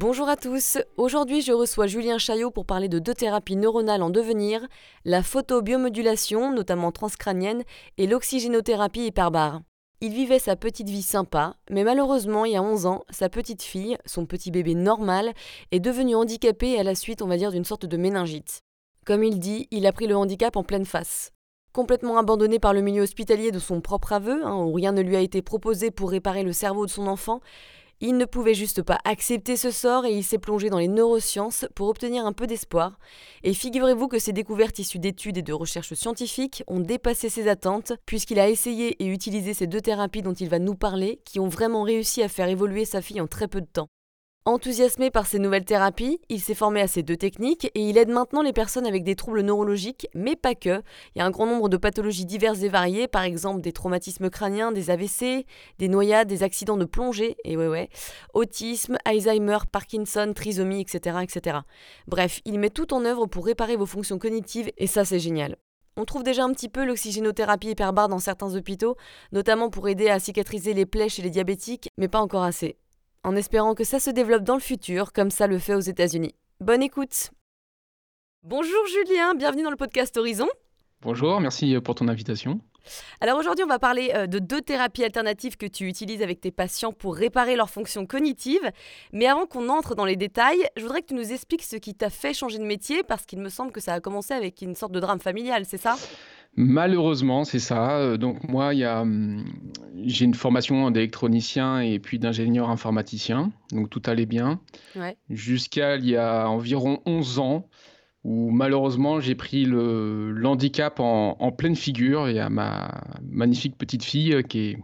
Bonjour à tous, aujourd'hui je reçois Julien Chaillot pour parler de deux thérapies neuronales en devenir, la photobiomodulation, notamment transcrânienne, et l'oxygénothérapie hyperbare. Il vivait sa petite vie sympa, mais malheureusement, il y a 11 ans, sa petite fille, son petit bébé normal, est devenue handicapée à la suite, on va dire, d'une sorte de méningite. Comme il dit, il a pris le handicap en pleine face. Complètement abandonné par le milieu hospitalier de son propre aveu, hein, où rien ne lui a été proposé pour réparer le cerveau de son enfant, il ne pouvait juste pas accepter ce sort et il s'est plongé dans les neurosciences pour obtenir un peu d'espoir. Et figurez-vous que ses découvertes issues d'études et de recherches scientifiques ont dépassé ses attentes, puisqu'il a essayé et utilisé ces deux thérapies dont il va nous parler, qui ont vraiment réussi à faire évoluer sa fille en très peu de temps. Enthousiasmé par ces nouvelles thérapies, il s'est formé à ces deux techniques et il aide maintenant les personnes avec des troubles neurologiques, mais pas que. Il y a un grand nombre de pathologies diverses et variées, par exemple des traumatismes crâniens, des AVC, des noyades, des accidents de plongée, et ouais ouais, autisme, Alzheimer, Parkinson, trisomie, etc., etc. Bref, il met tout en œuvre pour réparer vos fonctions cognitives et ça c'est génial. On trouve déjà un petit peu l'oxygénothérapie hyperbare dans certains hôpitaux, notamment pour aider à cicatriser les plaies chez les diabétiques, mais pas encore assez en espérant que ça se développe dans le futur comme ça le fait aux États-Unis. Bonne écoute Bonjour Julien, bienvenue dans le podcast Horizon. Bonjour, merci pour ton invitation. Alors aujourd'hui, on va parler euh, de deux thérapies alternatives que tu utilises avec tes patients pour réparer leurs fonctions cognitives. Mais avant qu'on entre dans les détails, je voudrais que tu nous expliques ce qui t'a fait changer de métier parce qu'il me semble que ça a commencé avec une sorte de drame familial, c'est ça? Malheureusement, c'est ça. Euh, donc moi, il hum, j'ai une formation d'électronicien et puis d'ingénieur informaticien, donc tout allait bien. Jusqu'à il y a environ 11 ans, où malheureusement j'ai pris le handicap en, pleine figure. Il y a ma magnifique petite fille euh, qui est,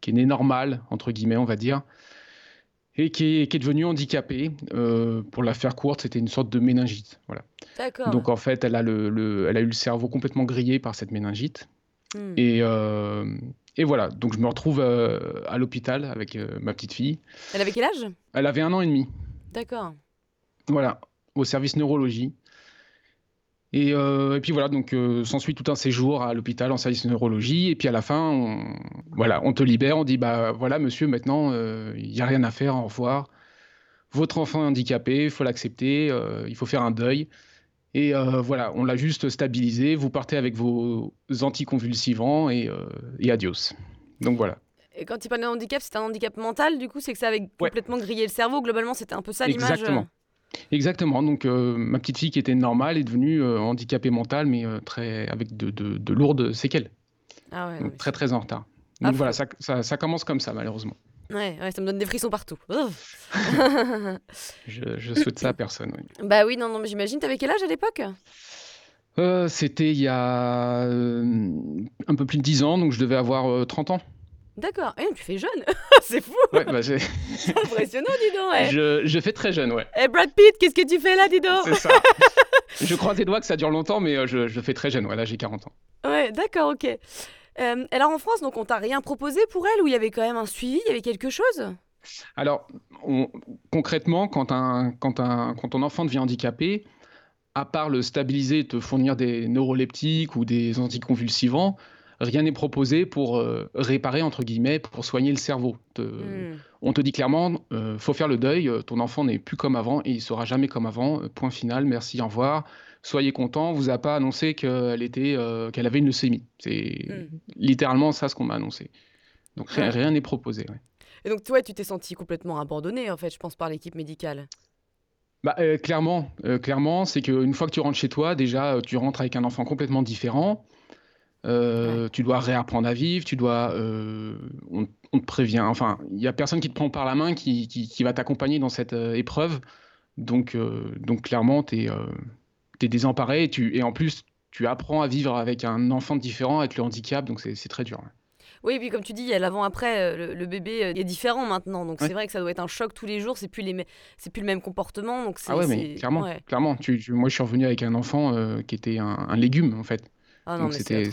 qui est née normale, entre guillemets, on va dire, et qui est, devenue handicapée. Euh, pour la faire courte, c'était une sorte de méningite. Voilà. Donc en fait, elle a, le, elle a eu le cerveau complètement grillé par cette méningite. Hmm. Et, euh, et, voilà, donc je me retrouve euh, à l'hôpital avec ma petite fille. Elle avait quel âge? Elle avait un an et demi. D'accord. Voilà, au service neurologie. Et, euh, et, puis voilà, donc euh, s'ensuit tout un séjour à l'hôpital en service de neurologie. Et puis à la fin, on, voilà, on te libère, on dit bah voilà, monsieur, maintenant euh, il n'y a rien à faire, au revoir. Votre enfant est handicapé, il faut l'accepter, euh, il faut faire un deuil. Et voilà, on l'a juste stabilisé. Vous partez avec vos anticonvulsivants et, et adios. Donc voilà. Et quand tu parles de handicap, c'est un handicap mental, du coup, c'est que ça avait complètement grillé le cerveau. Globalement, c'était un peu ça l'image. Exactement. Exactement. Donc, euh, ma petite fille qui était normale est devenue euh, handicapée mentale, mais euh, très, avec de, de, lourdes séquelles. Ah ouais, donc, très, très en retard. Donc, voilà, ça, ça, ça, commence comme ça, malheureusement. Ouais, ouais, ça me donne des frissons partout. je, je, souhaite ça à personne. Oui. Bah oui, non, non, mais j'imagine. T'avais quel âge à l'époque? C'était il y a un peu plus de 10 ans, donc je devais avoir 30 ans. D'accord. Eh, tu fais jeune. c'est fou. Ouais, bah, c'est impressionnant, dis donc. Ouais. Je, je, fais très jeune, ouais. Eh, Brad Pitt, qu'est-ce que tu fais là, dis donc? C'est ça. je crois tes doigts que ça dure longtemps, mais euh, je, je fais très jeune. Ouais, là, j'ai 40 ans. Ouais, d'accord, ok. Euh, alors en France, donc on t'a rien proposé pour elle ou il y avait quand même un suivi, il y avait quelque chose? Alors concrètement, quand, un, quand, un, quand ton enfant devient handicapé, à part le stabiliser et te fournir des neuroleptiques ou des anticonvulsivants, rien n'est proposé pour euh, réparer, entre guillemets, pour soigner le cerveau. Hmm. On te dit clairement, euh, faut faire le deuil, euh, ton enfant n'est plus comme avant et il sera jamais comme avant. point final, merci, au revoir. Soyez content, vous a pas annoncé qu'elle était, qu'elle avait une leucémie. C'est hmm. littéralement ça ce qu'on m'a annoncé. Donc rien n'est proposé. Et donc toi, tu t'es senti complètement abandonné, en fait, je pense, par l'équipe médicale? Bah, clairement, clairement, c'est qu'une fois que tu rentres chez toi, déjà, tu rentres avec un enfant complètement différent. Euh, tu dois réapprendre à vivre, tu dois, euh, on, te prévient. Enfin, il y a personne qui te prend par la main, qui, qui, va t'accompagner dans cette euh, épreuve. Donc, donc clairement, tu es, es, désemparé et, tu, et en plus, tu apprends à vivre avec un enfant différent, avec le handicap, donc c'est très dur. Oui, et puis comme tu dis, il y a l'avant-après, le, bébé est différent maintenant, donc c'est vrai que ça doit être un choc tous les jours, c'est plus, les c'est plus le même comportement. Donc ah ouais, mais clairement, clairement tu, moi je suis revenu avec un enfant qui était un, un légume en fait. Ah Donc c'était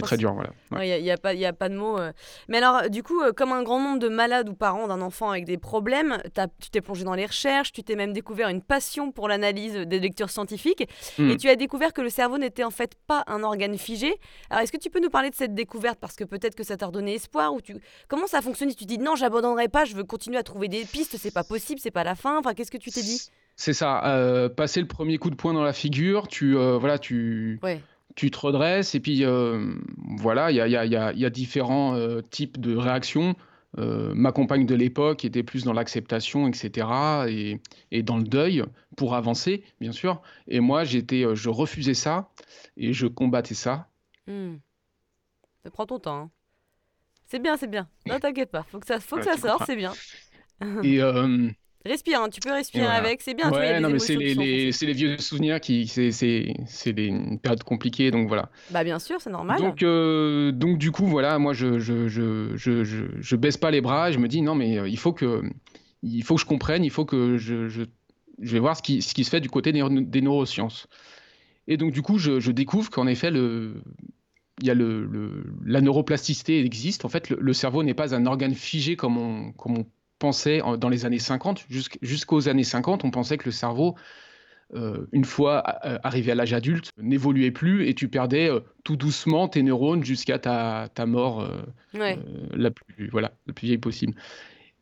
très dur. Voilà. Il n'y a, a, pas, a pas de mots. Euh. Mais alors, du coup, euh, comme un grand nombre de malades ou parents d'un enfant avec des problèmes, tu t'es plongé dans les recherches, tu t'es même découvert une passion pour l'analyse des lectures scientifiques, hmm. et tu as découvert que le cerveau n'était en fait pas un organe figé. Alors, est-ce que tu peux nous parler de cette découverte? Parce que peut-être que ça t'a redonné espoir, ou tu... comment ça fonctionne? Tu dis non, j'abandonnerai pas, je veux continuer à trouver des pistes, c'est pas possible, c'est pas la fin. Enfin, qu'est-ce que tu t'es dit? C'est ça, euh, passer le premier coup de poing dans la figure, tu, voilà, tu, ouais tu te redresses et puis euh, voilà, il y a, différents euh, types de réactions. Euh, ma compagne de l'époque était plus dans l'acceptation, etc., et, dans le deuil pour avancer, bien sûr. Et moi, j'étais, je refusais ça et je combattais ça. Hmm. Ça prend ton temps. Hein. C'est bien, c'est bien. Non, t'inquiète pas. Faut que ça, faut que ça sorte, c'est bien. et Respire, hein, tu peux respirer avec, c'est bien. Ouais, non, mais c'est les, les, vieux souvenirs qui, c'est une période compliquée, donc voilà. Bah bien sûr, c'est normal. Donc, euh, donc du coup, voilà, moi je je, je, je, je, baisse pas les bras, et je me dis non, mais euh, il faut que, il faut que je comprenne, il faut que je, je, vais voir ce qui, ce qui se fait du côté des, neurosciences. Et donc du coup, je, découvre qu'en effet, le, il y a le, le, la neuroplasticité existe. En fait, le, cerveau n'est pas un organe figé comme on, comme on pensait dans les années 50, jusqu'aux années 50, on pensait que le cerveau, euh, une fois euh, arrivé à l'âge adulte, n'évoluait plus et tu perdais euh, tout doucement tes neurones jusqu'à ta, ta, mort la, plus, voilà, la plus vieille possible.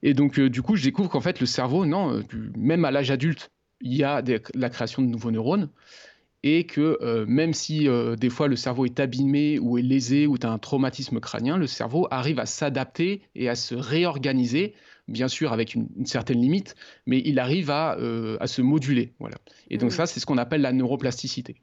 Et donc, du coup, je découvre qu'en fait, le cerveau, non, même à l'âge adulte, il y a la création de nouveaux neurones et que même si des fois le cerveau est abîmé ou est lésé ou tu as un traumatisme crânien, le cerveau arrive à s'adapter et à se réorganiser bien sûr avec une, certaine limite, mais il arrive à, euh, à se moduler. Voilà. Et donc mm. ça, c'est ce qu'on appelle la neuroplasticité.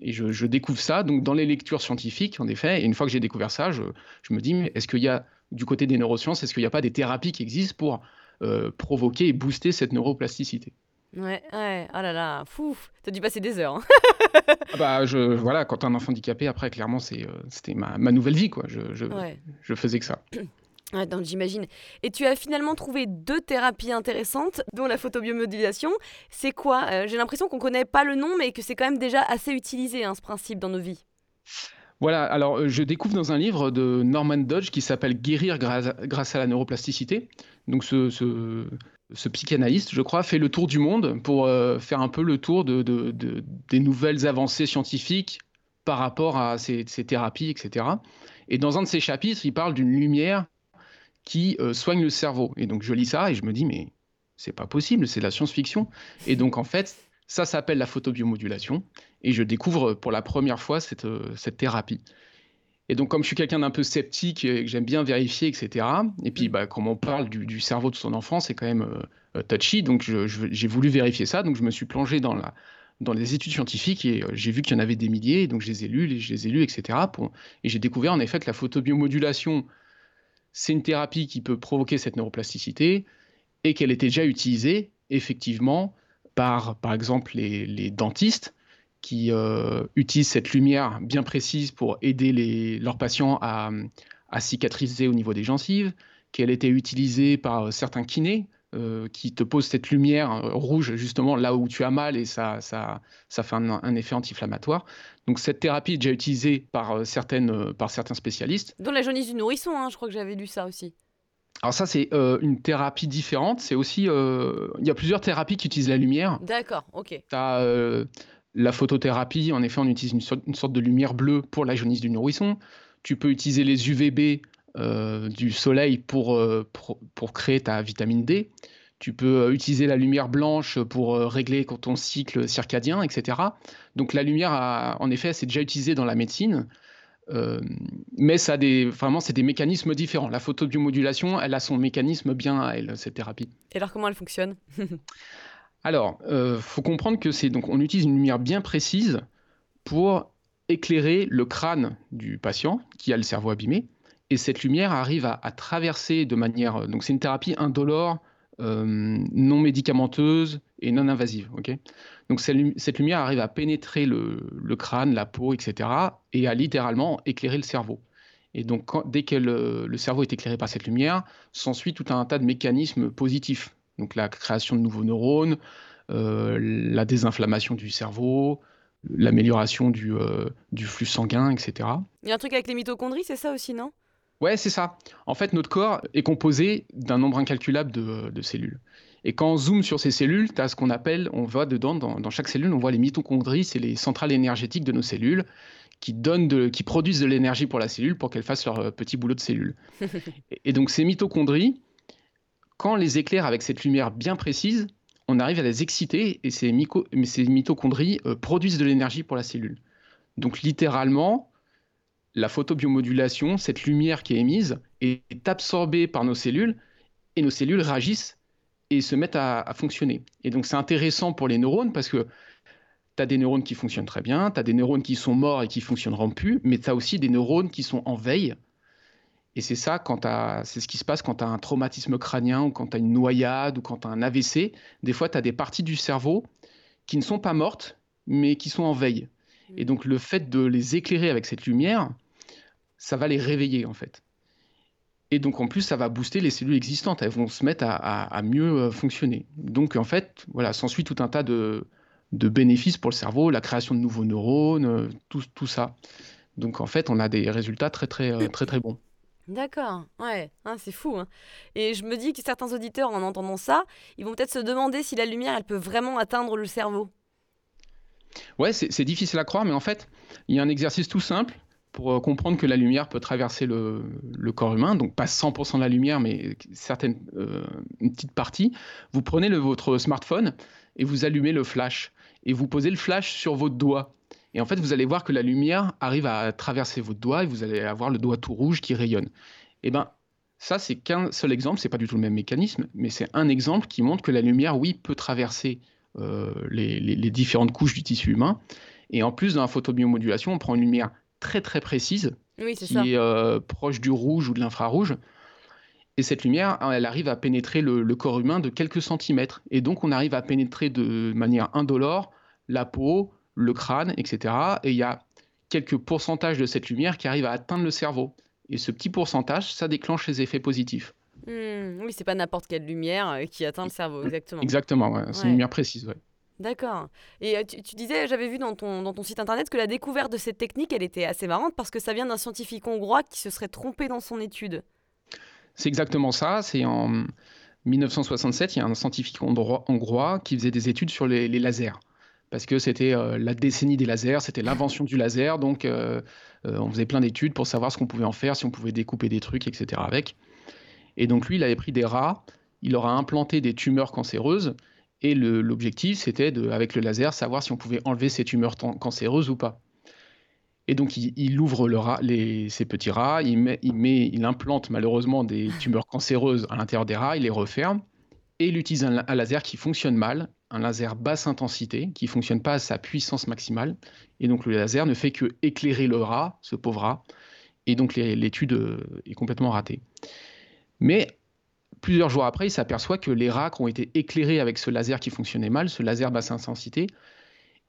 Et je, découvre ça donc dans les lectures scientifiques, en effet. Et une fois que j'ai découvert ça, je, je me dis, est-ce qu'il y a, du côté des neurosciences, est-ce qu'il n'y a pas des thérapies qui existent pour euh, provoquer et booster cette neuroplasticité? Ouais, ouais, oh là là, fou, t'as dû passer des heures. Hein. ah bah, je, voilà, quand t'as un enfant handicapé, après, clairement, c'est, euh, c'était ma, ma, nouvelle vie, quoi. Je, je, je faisais que ça. j'imagine. Et tu as finalement trouvé deux thérapies intéressantes, dont la photobiomodulation. C'est quoi? Euh, J'ai l'impression qu'on connaît pas le nom, mais que c'est quand même déjà assez utilisé, hein, ce principe, dans nos vies. Voilà, alors euh, je découvre dans un livre de Norman Dodge qui s'appelle Guérir grâce à la neuroplasticité. Donc ce, psychanalyste, je crois, fait le tour du monde pour euh, faire un peu le tour de, des nouvelles avancées scientifiques par rapport à ces, thérapies, etc. Et dans un de ses chapitres, il parle d'une lumière qui euh, soigne le cerveau. Et donc je lis ça et je me dis, mais c'est pas possible, c'est de la science-fiction. Et donc en fait, ça s'appelle la photobiomodulation. Et je découvre pour la première fois cette, euh, cette thérapie. Et donc, comme je suis quelqu'un d'un peu sceptique et que j'aime bien vérifier, etc., et puis, bah, comme on parle du, cerveau de son enfant, c'est quand même euh, touchy, donc j'ai voulu vérifier ça, donc je me suis plongé dans, la, dans les études scientifiques et j'ai vu qu'il y en avait des milliers, donc je les ai lus, je les ai lus, etc., et j'ai découvert en effet que la photobiomodulation c'est une thérapie qui peut provoquer cette neuroplasticité et qu'elle était déjà utilisée effectivement par, par exemple, les, dentistes qui euh, utilisent cette lumière bien précise pour aider leurs patients à, à, cicatriser au niveau des gencives, qu'elle était utilisée par certains kinés euh, qui te pose cette lumière euh, rouge justement là où tu as mal et ça, ça, ça fait un, effet anti-inflammatoire. Donc cette thérapie est déjà utilisée par, euh, certaines, par certains spécialistes. Dans la jaunisse du nourrisson, hein, je crois que j'avais lu ça aussi. Alors ça, c'est une thérapie différente. C'est aussi, il y a plusieurs thérapies qui utilisent la lumière. D'accord, ok. Tu as la photothérapie, en effet, on utilise une sorte, une sorte, de lumière bleue pour la jaunisse du nourrisson. Tu peux utiliser les UVB du soleil euh, pour, pour, créer ta vitamine D. Tu peux euh, utiliser la lumière blanche pour régler ton cycle circadien, etc. Donc la lumière, en effet, c'est déjà utilisé dans la médecine. mais ça a des, vraiment, c'est des mécanismes différents. La photobiomodulation, elle a son mécanisme bien à elle, cette thérapie. Et alors, comment elle fonctionne? Alors, il faut comprendre que c'est donc on utilise une lumière bien précise pour éclairer le crâne du patient qui a le cerveau abîmé et cette lumière arrive à, traverser de manière. Euh, donc, c'est une thérapie indolore, euh, non médicamenteuse et non invasive. donc, cette, lumière arrive à pénétrer le, crâne, la peau, etc., et à littéralement éclairer le cerveau. Et donc, dès que le, cerveau est éclairé par cette lumière, s'ensuit tout un tas de mécanismes positifs. Donc, la création de nouveaux neurones, euh, la désinflammation du cerveau, l'amélioration du, du flux sanguin, etc. Il y a un truc avec les mitochondries, c'est ça aussi, non? Ouais, c'est ça. En fait, notre corps est composé d'un nombre incalculable de, cellules. Et quand on zoome sur ces cellules, tu as ce qu'on appelle, on voit dedans, dans, chaque cellule, on voit les mitochondries, c'est les centrales énergétiques de nos cellules qui, donnent de, qui produisent de l'énergie pour la cellule pour qu'elle fasse leur euh, petit boulot de cellule. et, donc ces mitochondries, quand on les éclaire avec cette lumière bien précise, on arrive à les exciter et ces, ces mitochondries euh, produisent de l'énergie pour la cellule. Donc littéralement, la photobiomodulation, cette lumière qui est émise, est absorbée par nos cellules et nos cellules réagissent et se mettent à, fonctionner. Et donc c'est intéressant pour les neurones parce que tu as des neurones qui fonctionnent très bien, tu as des neurones qui sont morts et qui fonctionneront plus, mais tu as aussi des neurones qui sont en veille. Et c'est ça, c'est ce qui se passe quand tu as un traumatisme crânien ou quand tu as une noyade ou quand tu as un AVC. Des fois, tu as des parties du cerveau qui ne sont pas mortes, mais qui sont en veille. Et donc le fait de les éclairer avec cette lumière, ça va les réveiller en fait. Et donc en plus, ça va booster les cellules existantes, elles vont se mettre à, mieux euh, fonctionner. Donc en fait, voilà, s'ensuit tout un tas de, bénéfices pour le cerveau, la création de nouveaux neurones, euh, tout, ça. Donc en fait, on a des résultats très très euh, très très, bons. D'accord, ouais, hein, c'est fou. Hein. Et je me dis que certains auditeurs, en entendant ça, ils vont peut-être se demander si la lumière, elle peut vraiment atteindre le cerveau. Ouais, c'est difficile à croire, mais en fait, il y a un exercice tout simple pour euh, comprendre que la lumière peut traverser le, corps humain, donc pas 100% de la lumière, mais certaines, euh, une petite partie. Vous prenez votre smartphone et vous allumez le flash, et vous posez le flash sur votre doigt. Et en fait, vous allez voir que la lumière arrive à traverser votre doigt et vous allez avoir le doigt tout rouge qui rayonne. Et eh ben, ça, c'est qu'un seul exemple, c'est pas du tout le même mécanisme, mais c'est un exemple qui montre que la lumière, oui, peut traverser euh, les, différentes couches du tissu humain. Et en plus, dans la photobiomodulation, on prend une lumière très très précise, qui est euh, proche du rouge ou de l'infrarouge. Et cette lumière, elle arrive à pénétrer le, corps humain de quelques centimètres. Et donc, on arrive à pénétrer de manière indolore la peau, le crâne, etc. Et il y a quelques pourcentages de cette lumière qui arrivent à atteindre le cerveau. Et ce petit pourcentage, ça déclenche les effets positifs. Mmh, oui, c'est pas n'importe quelle lumière euh, qui atteint le cerveau, exactement. Exactement, c'est une lumière précise. Ouais. D'accord. Et euh, tu, disais, j'avais vu dans ton, dans ton site internet que la découverte de cette technique, elle était assez marrante parce que ça vient d'un scientifique hongrois qui se serait trompé dans son étude. C'est exactement ça. C'est en 1967, il y a un scientifique hongrois qui faisait des études sur les, lasers. Parce que c'était euh, la décennie des lasers, c'était l'invention du laser. Donc, on faisait plein d'études pour savoir ce qu'on pouvait en faire, si on pouvait découper des trucs, etc. avec. Et donc lui, il avait pris des rats, il leur a implanté des tumeurs cancéreuses, et l'objectif, c'était, avec le laser, savoir si on pouvait enlever ces tumeurs cancéreuses ou pas. Et donc, il, ouvre le rat, les, ces petits rats, il, met, il, met, il implante malheureusement des tumeurs cancéreuses à l'intérieur des rats, il les referme, et il utilise un, laser qui fonctionne mal, un laser basse intensité, qui ne fonctionne pas à sa puissance maximale. Et donc, le laser ne fait que éclairer le rat, ce pauvre rat, et donc l'étude euh, est complètement ratée. Mais plusieurs jours après, il s'aperçoit que les rats qui ont été éclairés avec ce laser qui fonctionnait mal, ce laser basse intensité,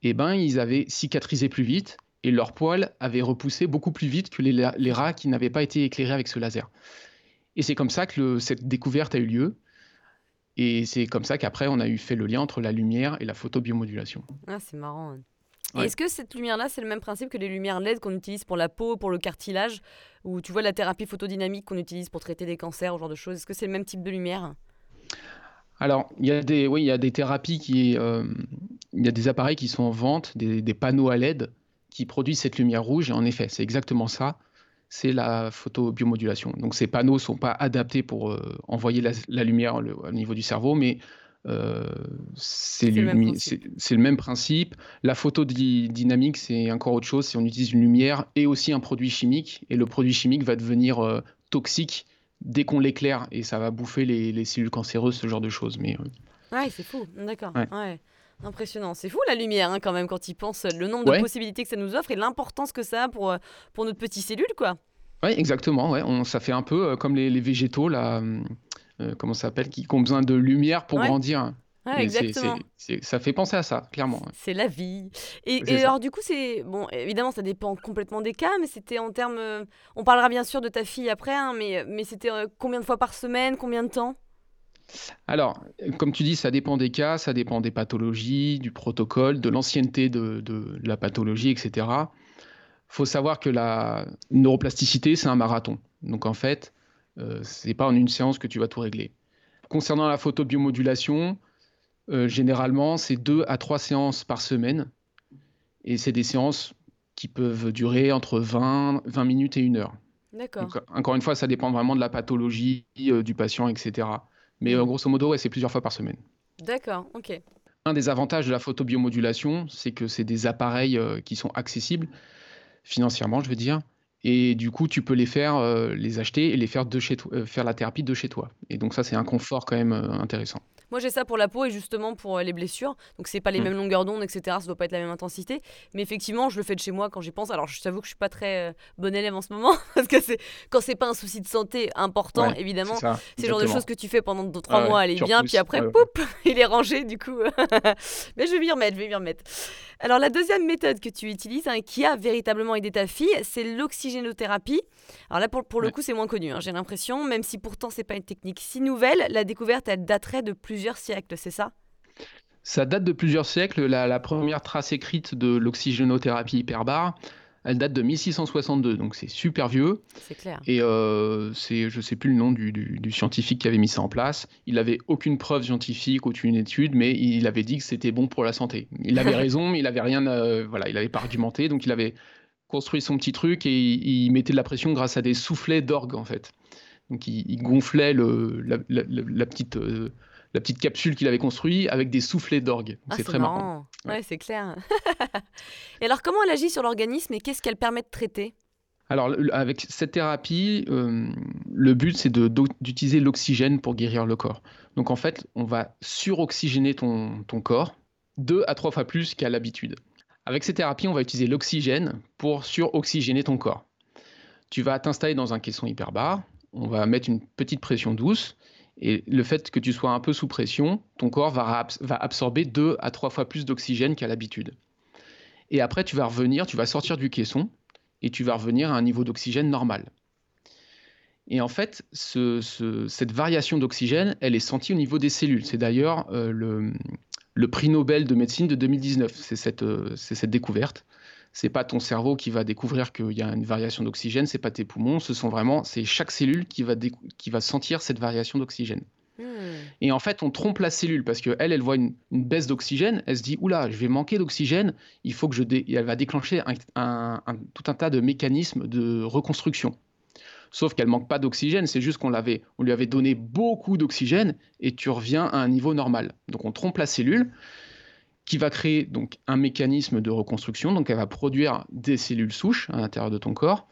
eh ben, ils avaient cicatrisé plus vite et leurs poils avaient repoussé beaucoup plus vite que les, rats qui n'avaient pas été éclairés avec ce laser. Et c'est comme ça que cette découverte a eu lieu. Et c'est comme ça qu'après, on a eu fait le lien entre la lumière et la photobiomodulation. Ah, c'est marrant. Est-ce que cette lumière-là, c'est le même principe que les lumières LED qu'on utilise pour la peau, pour le cartilage, ou tu vois la thérapie photodynamique qu'on utilise pour traiter des cancers, ce genre de choses Est-ce que c'est le même type de lumière? Alors, il y a des, oui, il y a des thérapies qui, euh, il y a des appareils qui sont en vente, des, panneaux à LED qui produisent cette lumière rouge. Et en effet, c'est exactement ça. C'est la photobiomodulation. Donc, ces panneaux ne sont pas adaptés pour euh, envoyer la, lumière au niveau du cerveau, mais euh, c'est le, même principe. La photo dynamique, c'est encore autre chose. Si on utilise une lumière et aussi un produit chimique, et le produit chimique va devenir euh, toxique dès qu'on l'éclaire, et ça va bouffer les, cellules cancéreuses, ce genre de choses. Mais, euh, Ouais, c'est fou, d'accord. Ouais. Impressionnant. C'est fou la lumière hein, quand même quand il pense le nombre de possibilités que ça nous offre et l'importance que ça a pour, pour notre petite cellule quoi. Oui, exactement. Ouais. On, ça fait un peu comme les, les végétaux là. Euh, comment ça s'appelle, qui, ont besoin de lumière pour grandir. exactement. ça fait penser à ça, clairement. C'est la vie. Et, alors, du coup, c'est. Bon, évidemment, ça dépend complètement des cas, mais c'était en termes. Euh, on parlera bien sûr de ta fille après, hein, mais, mais c'était euh, combien de fois par semaine Combien de temps? Alors, comme tu dis, ça dépend des cas, ça dépend des pathologies, du protocole, de l'ancienneté de, la pathologie, etc. Il faut savoir que la neuroplasticité, c'est un marathon. Donc en fait, euh, ce n'est pas en une séance que tu vas tout régler. Concernant la photobiomodulation, euh, généralement, c'est deux à trois séances par semaine. Et c'est des séances qui peuvent durer entre 20, 20 minutes et une heure. D'accord. Encore une fois, ça dépend vraiment de la pathologie euh, du patient, etc. Mais grosso modo, c'est plusieurs fois par semaine. D'accord, ok. Un des avantages de la photobiomodulation, c'est que c'est des appareils qui sont accessibles financièrement, je veux dire. Et du coup, tu peux les faire, les acheter et les faire de chez toi, faire la thérapie de chez toi. Et donc ça, c'est un confort quand même intéressant. Moi, j'ai ça pour la peau et justement pour euh, les blessures. Donc, c'est pas les mm. mêmes longueurs d'onde, etc. Ça doit pas être la même intensité. Mais effectivement, je le fais de chez moi quand j'y pense. Alors, je t'avoue que je suis pas très euh, bon élève en ce moment parce que c'est quand c'est pas un souci de santé important, évidemment. C'est le genre de choses que tu fais pendant 2-3 ah mois, elle est bien, puis après, poup, il est rangé du coup. Mais je vais m'y remettre, je vais m'y remettre. Alors, la deuxième méthode que tu utilises, hein, qui a véritablement aidé ta fille, c'est l'oxygénothérapie. Alors là, pour, pour le coup, c'est moins connu, hein, j'ai l'impression, même si pourtant c'est pas une technique si nouvelle, la découverte, elle daterait de plusieurs siècles, c'est ça? Ça date de plusieurs siècles. La, première trace écrite de l'oxygénothérapie hyperbare, elle date de 1662, donc c'est super vieux. C'est clair. Et euh, c'est, je sais plus le nom du, du, scientifique qui avait mis ça en place. Il n'avait aucune preuve scientifique, aucune étude, mais il avait dit que c'était bon pour la santé. Il avait raison, mais il avait rien, euh, voilà, il n'avait pas argumenté, donc il avait construit son petit truc et il, mettait de la pression grâce à des soufflets d'orgue en fait. Donc il, gonflait le, la, petite, euh, la petite capsule qu'il avait construite avec des soufflets d'orgue. Ah, c'est très marrant. Ouais, c'est clair. et alors comment elle agit sur l'organisme et qu'est-ce qu'elle permet de traiter? Alors, avec cette thérapie, euh, le but, c'est d'utiliser l'oxygène pour guérir le corps. Donc, en fait, on va suroxygéner ton, ton corps deux à trois fois plus qu'à l'habitude. Avec ces thérapies, on va utiliser l'oxygène pour suroxygéner ton corps. Tu vas t'installer dans un caisson hyperbare, on va mettre une petite pression douce, et le fait que tu sois un peu sous pression, ton corps va, absorber deux à trois fois plus d'oxygène qu'à l'habitude. Et après, tu vas revenir, tu vas sortir du caisson, et tu vas revenir à un niveau d'oxygène normal. Et en fait, cette variation d'oxygène, elle est sentie au niveau des cellules. C'est d'ailleurs euh, le, le prix Nobel de médecine de 2019. C'est cette, euh, cette découverte. C'est pas ton cerveau qui va découvrir qu'il y a une variation d'oxygène, c'est pas tes poumons, ce sont vraiment, c'est chaque cellule qui va, qui va sentir cette variation d'oxygène. Hmm. Et en fait, on trompe la cellule parce qu'elle, elle voit une, baisse d'oxygène, elle se dit oula, je vais manquer d'oxygène, il faut que je. Dé... elle va déclencher tout un tas de mécanismes de reconstruction. Sauf qu'elle manque pas d'oxygène, c'est juste qu'on lui avait donné beaucoup d'oxygène et tu reviens à un niveau normal. Donc on trompe la cellule qui va créer donc un mécanisme de reconstruction. Donc elle va produire des cellules souches à l'intérieur de ton corps.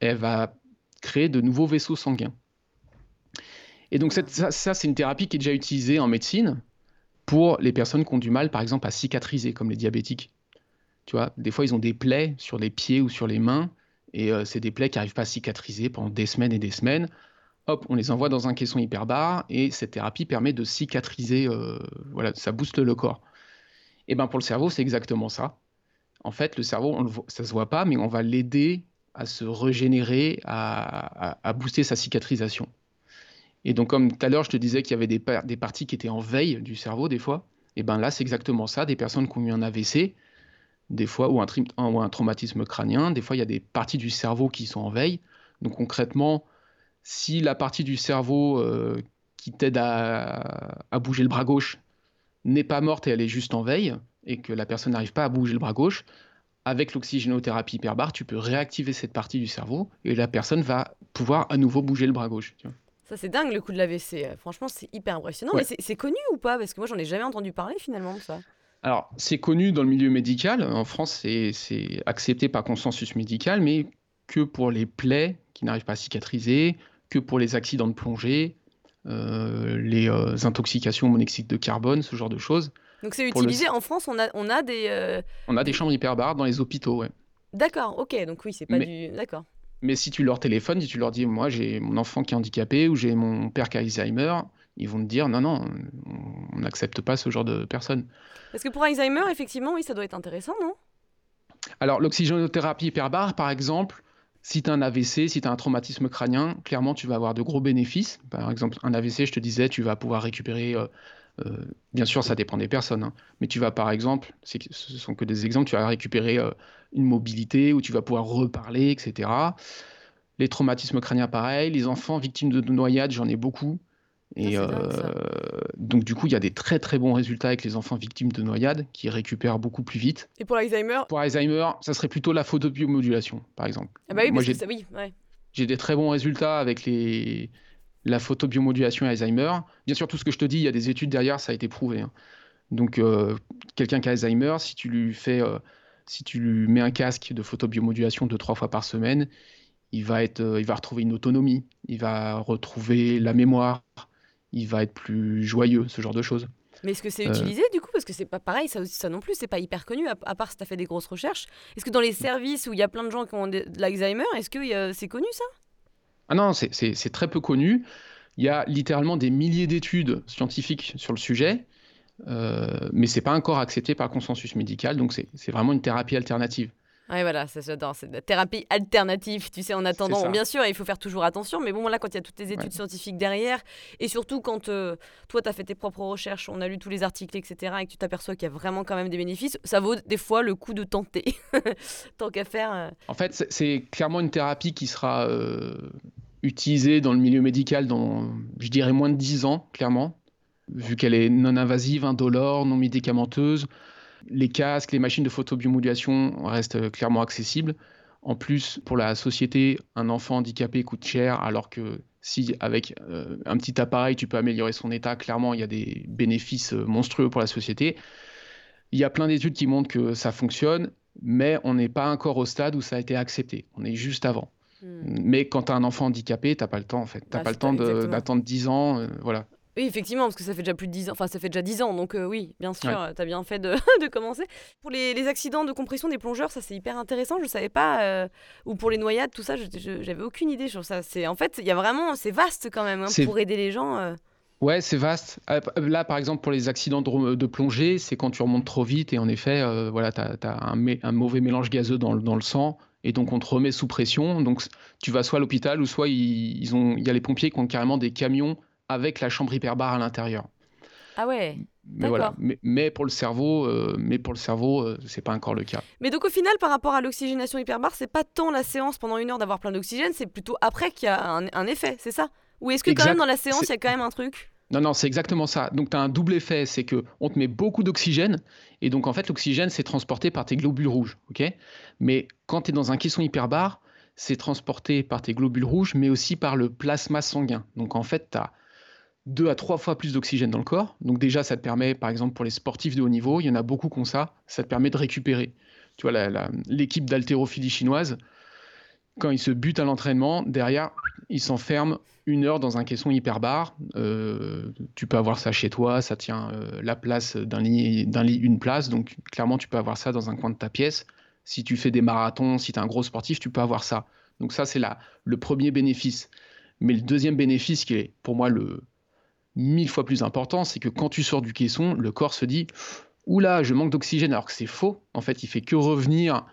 elle va créer de nouveaux vaisseaux sanguins. Et donc ça c'est une thérapie qui est déjà utilisée en médecine pour les personnes qui ont du mal, par exemple, à cicatriser, comme les diabétiques. Tu vois, des fois ils ont des plaies sur les pieds ou sur les mains et euh, c'est des plaies qui n'arrivent pas à cicatriser pendant des semaines et des semaines. Hop, on les envoie dans un caisson hyperbare et cette thérapie permet de cicatriser. Euh, voilà, ça booste le corps. Et ben pour le cerveau, c'est exactement ça. En fait, le cerveau, ça se voit pas, mais on va l'aider à se régénérer, à, booster sa cicatrisation. Et donc, comme tout à l'heure, je te disais qu'il y avait des, des, parties qui étaient en veille du cerveau, des fois, et ben là, c'est exactement ça. Des personnes qui ont eu un AVC, des fois, ou un, un, traumatisme crânien, des fois, il y a des parties du cerveau qui sont en veille. Donc concrètement, si la partie du cerveau euh, qui t'aide à, bouger le bras gauche n'est pas morte et elle est juste en veille, et que la personne n'arrive pas à bouger le bras gauche, avec l'oxygénothérapie hyperbare, tu peux réactiver cette partie du cerveau et la personne va pouvoir à nouveau bouger le bras gauche. Ça, c'est dingue le coup de l'AVC. Franchement, c'est hyper impressionnant. Mais c'est connu ou pas? Parce que moi, j'en ai jamais entendu parler finalement de ça. Alors, c'est connu dans le milieu médical. En France, c'est accepté par consensus médical, mais que pour les plaies qui n'arrivent pas à cicatriser, que pour les accidents de plongée, euh, les euh, intoxications au monoxyde de carbone, ce genre de choses. Donc c'est utilisé en France, on a, on a des... Euh, on a des chambres hyperbares dans les hôpitaux, ouais. D'accord, ok, donc oui, c'est pas du... D'accord. Mais si tu leur téléphones, si tu leur dis, moi j'ai mon enfant qui est handicapé ou j'ai mon père qui a Alzheimer, ils vont te dire non, non, on n'accepte pas ce genre de personnes. Parce que pour Alzheimer, effectivement, oui, ça doit être intéressant, non? Alors, l'oxygénothérapie hyperbare, par exemple, Si tu as un AVC, si tu as un traumatisme crânien, clairement, tu vas avoir de gros bénéfices. Par exemple, un AVC, je te disais, tu vas pouvoir récupérer. Euh, euh, bien sûr, ça dépend des personnes, hein, mais tu vas par exemple, ce sont que des exemples, tu vas récupérer euh, une mobilité ou tu vas pouvoir reparler, etc. Les traumatismes crâniens, pareil. Les enfants victimes de noyades, j'en ai beaucoup. Et ah, euh, donc, du coup, il y a des très très bons résultats avec les enfants victimes de noyades qui récupèrent beaucoup plus vite. Et pour l'Alzheimer Pour Alzheimer, ça serait plutôt la photobiomodulation, par exemple. Ah bah oui, Moi, j'ai oui, j'ai des très bons résultats avec les... la photobiomodulation et Alzheimer. Bien sûr, tout ce que je te dis, il y a des études derrière, ça a été prouvé. Hein. Donc, euh, quelqu'un qui a Alzheimer, si tu lui fais, euh, si tu lui mets un casque de photobiomodulation deux trois fois par semaine, il va être, il va retrouver une autonomie, il va retrouver la mémoire, il va être plus joyeux, ce genre de choses. Mais est-ce que c'est euh. utilisé du coup? Parce que c'est pas pareil, ça, ça non plus, c'est pas hyper connu, à, part si tu as fait des grosses recherches. Est-ce que dans les services où il y a plein de gens qui ont de, l'Alzheimer, est-ce que c'est connu ça? Ah non, c'est très peu connu. Il y a littéralement des milliers d'études scientifiques sur le sujet, euh, mais c'est pas encore accepté par le consensus médical, donc c'est vraiment une thérapie alternative. Oui, voilà, ça j'adore. C'est de la thérapie alternative, tu sais, en attendant. Bien sûr, il faut faire toujours attention, mais bon, là, quand il y a toutes les études scientifiques derrière, et surtout quand euh, toi, tu as fait tes propres recherches, on a lu tous les articles, etc., et que tu t'aperçois qu'il y a vraiment quand même des bénéfices, ça vaut des fois le coup de tenter. Tant qu'à faire. Euh. En fait, c'est clairement une thérapie qui sera euh, utilisée dans le milieu médical dans, je dirais, moins de 10 ans, clairement, vu qu'elle est non invasive, indolore, non médicamenteuse. Les casques, les machines de photobiomodulation restent clairement accessibles. En plus, pour la société, un enfant handicapé coûte cher, alors que si avec euh, un petit appareil, tu peux améliorer son état, clairement, il y a des bénéfices euh, monstrueux pour la société. Il y a plein d'études qui montrent que ça fonctionne, mais on n'est pas encore au stade où ça a été accepté. On est juste avant. Hmm. Mais quand tu as un enfant handicapé, tu n'as pas le temps, en fait. Tu n'as bah, pas le temps d'attendre 10 ans. Euh, voilà. Oui, effectivement, parce que ça fait déjà plus de 10 ans. Enfin, ça fait déjà 10 ans, donc euh, oui, bien sûr, tu as bien fait de, de commencer. Pour les, les, accidents de compression des plongeurs, ça c'est hyper intéressant, je savais pas. Euh, ou pour les noyades, tout ça, j'avais aucune idée sur ça. En fait, il y a vraiment. C'est vaste quand même hein, pour aider les gens. Euh. Ouais, c'est vaste. Là, par exemple, pour les accidents de, de plongée, c'est quand tu remontes trop vite et en effet, voilà, tu as, un, un, mauvais mélange gazeux dans le, dans le sang et donc on te remet sous pression. Donc tu vas soit à l'hôpital ou soit ils ont, il y a les pompiers qui ont carrément des camions avec la chambre hyperbare à l'intérieur. Ah ouais. Mais voilà. Mais, pour le cerveau, euh, mais pour le cerveau, euh, c'est pas encore le cas. Mais donc au final, par rapport à l'oxygénation hyperbare, c'est pas tant la séance pendant une heure d'avoir plein d'oxygène, c'est plutôt après qu'il y a un, effet, c'est ça? Ou est-ce que quand même dans la séance, il y a quand même un truc? Non, non, c'est exactement ça. Donc, tu as un double effet, c'est que on te met beaucoup d'oxygène, et donc en fait, l'oxygène, c'est transporté par tes globules rouges. ok? Mais quand tu es dans un caisson hyperbare, c'est transporté par tes globules rouges, mais aussi par le plasma sanguin. Donc en fait, tu as deux à trois fois plus d'oxygène dans le corps. Donc déjà, ça te permet, par exemple, pour les sportifs de haut niveau, il y en a beaucoup qui ont ça, ça te permet de récupérer. Tu vois, l'équipe d'haltérophilie chinoise, quand ils se butent à l'entraînement, derrière, ils s'enferment une heure dans un caisson hyperbare. Euh, tu peux avoir ça chez toi, ça tient euh, la place d'un lit, lit, une place. Donc clairement, tu peux avoir ça dans un coin de ta pièce. Si tu fais des marathons, si tu es un gros sportif, tu peux avoir ça. Donc ça, c'est le premier bénéfice. Mais le deuxième bénéfice, qui est pour moi le, mille fois plus important, c'est que quand tu sors du caisson, le corps se dit Oula, je manque d'oxygène, alors que c'est faux. En fait, il fait que revenir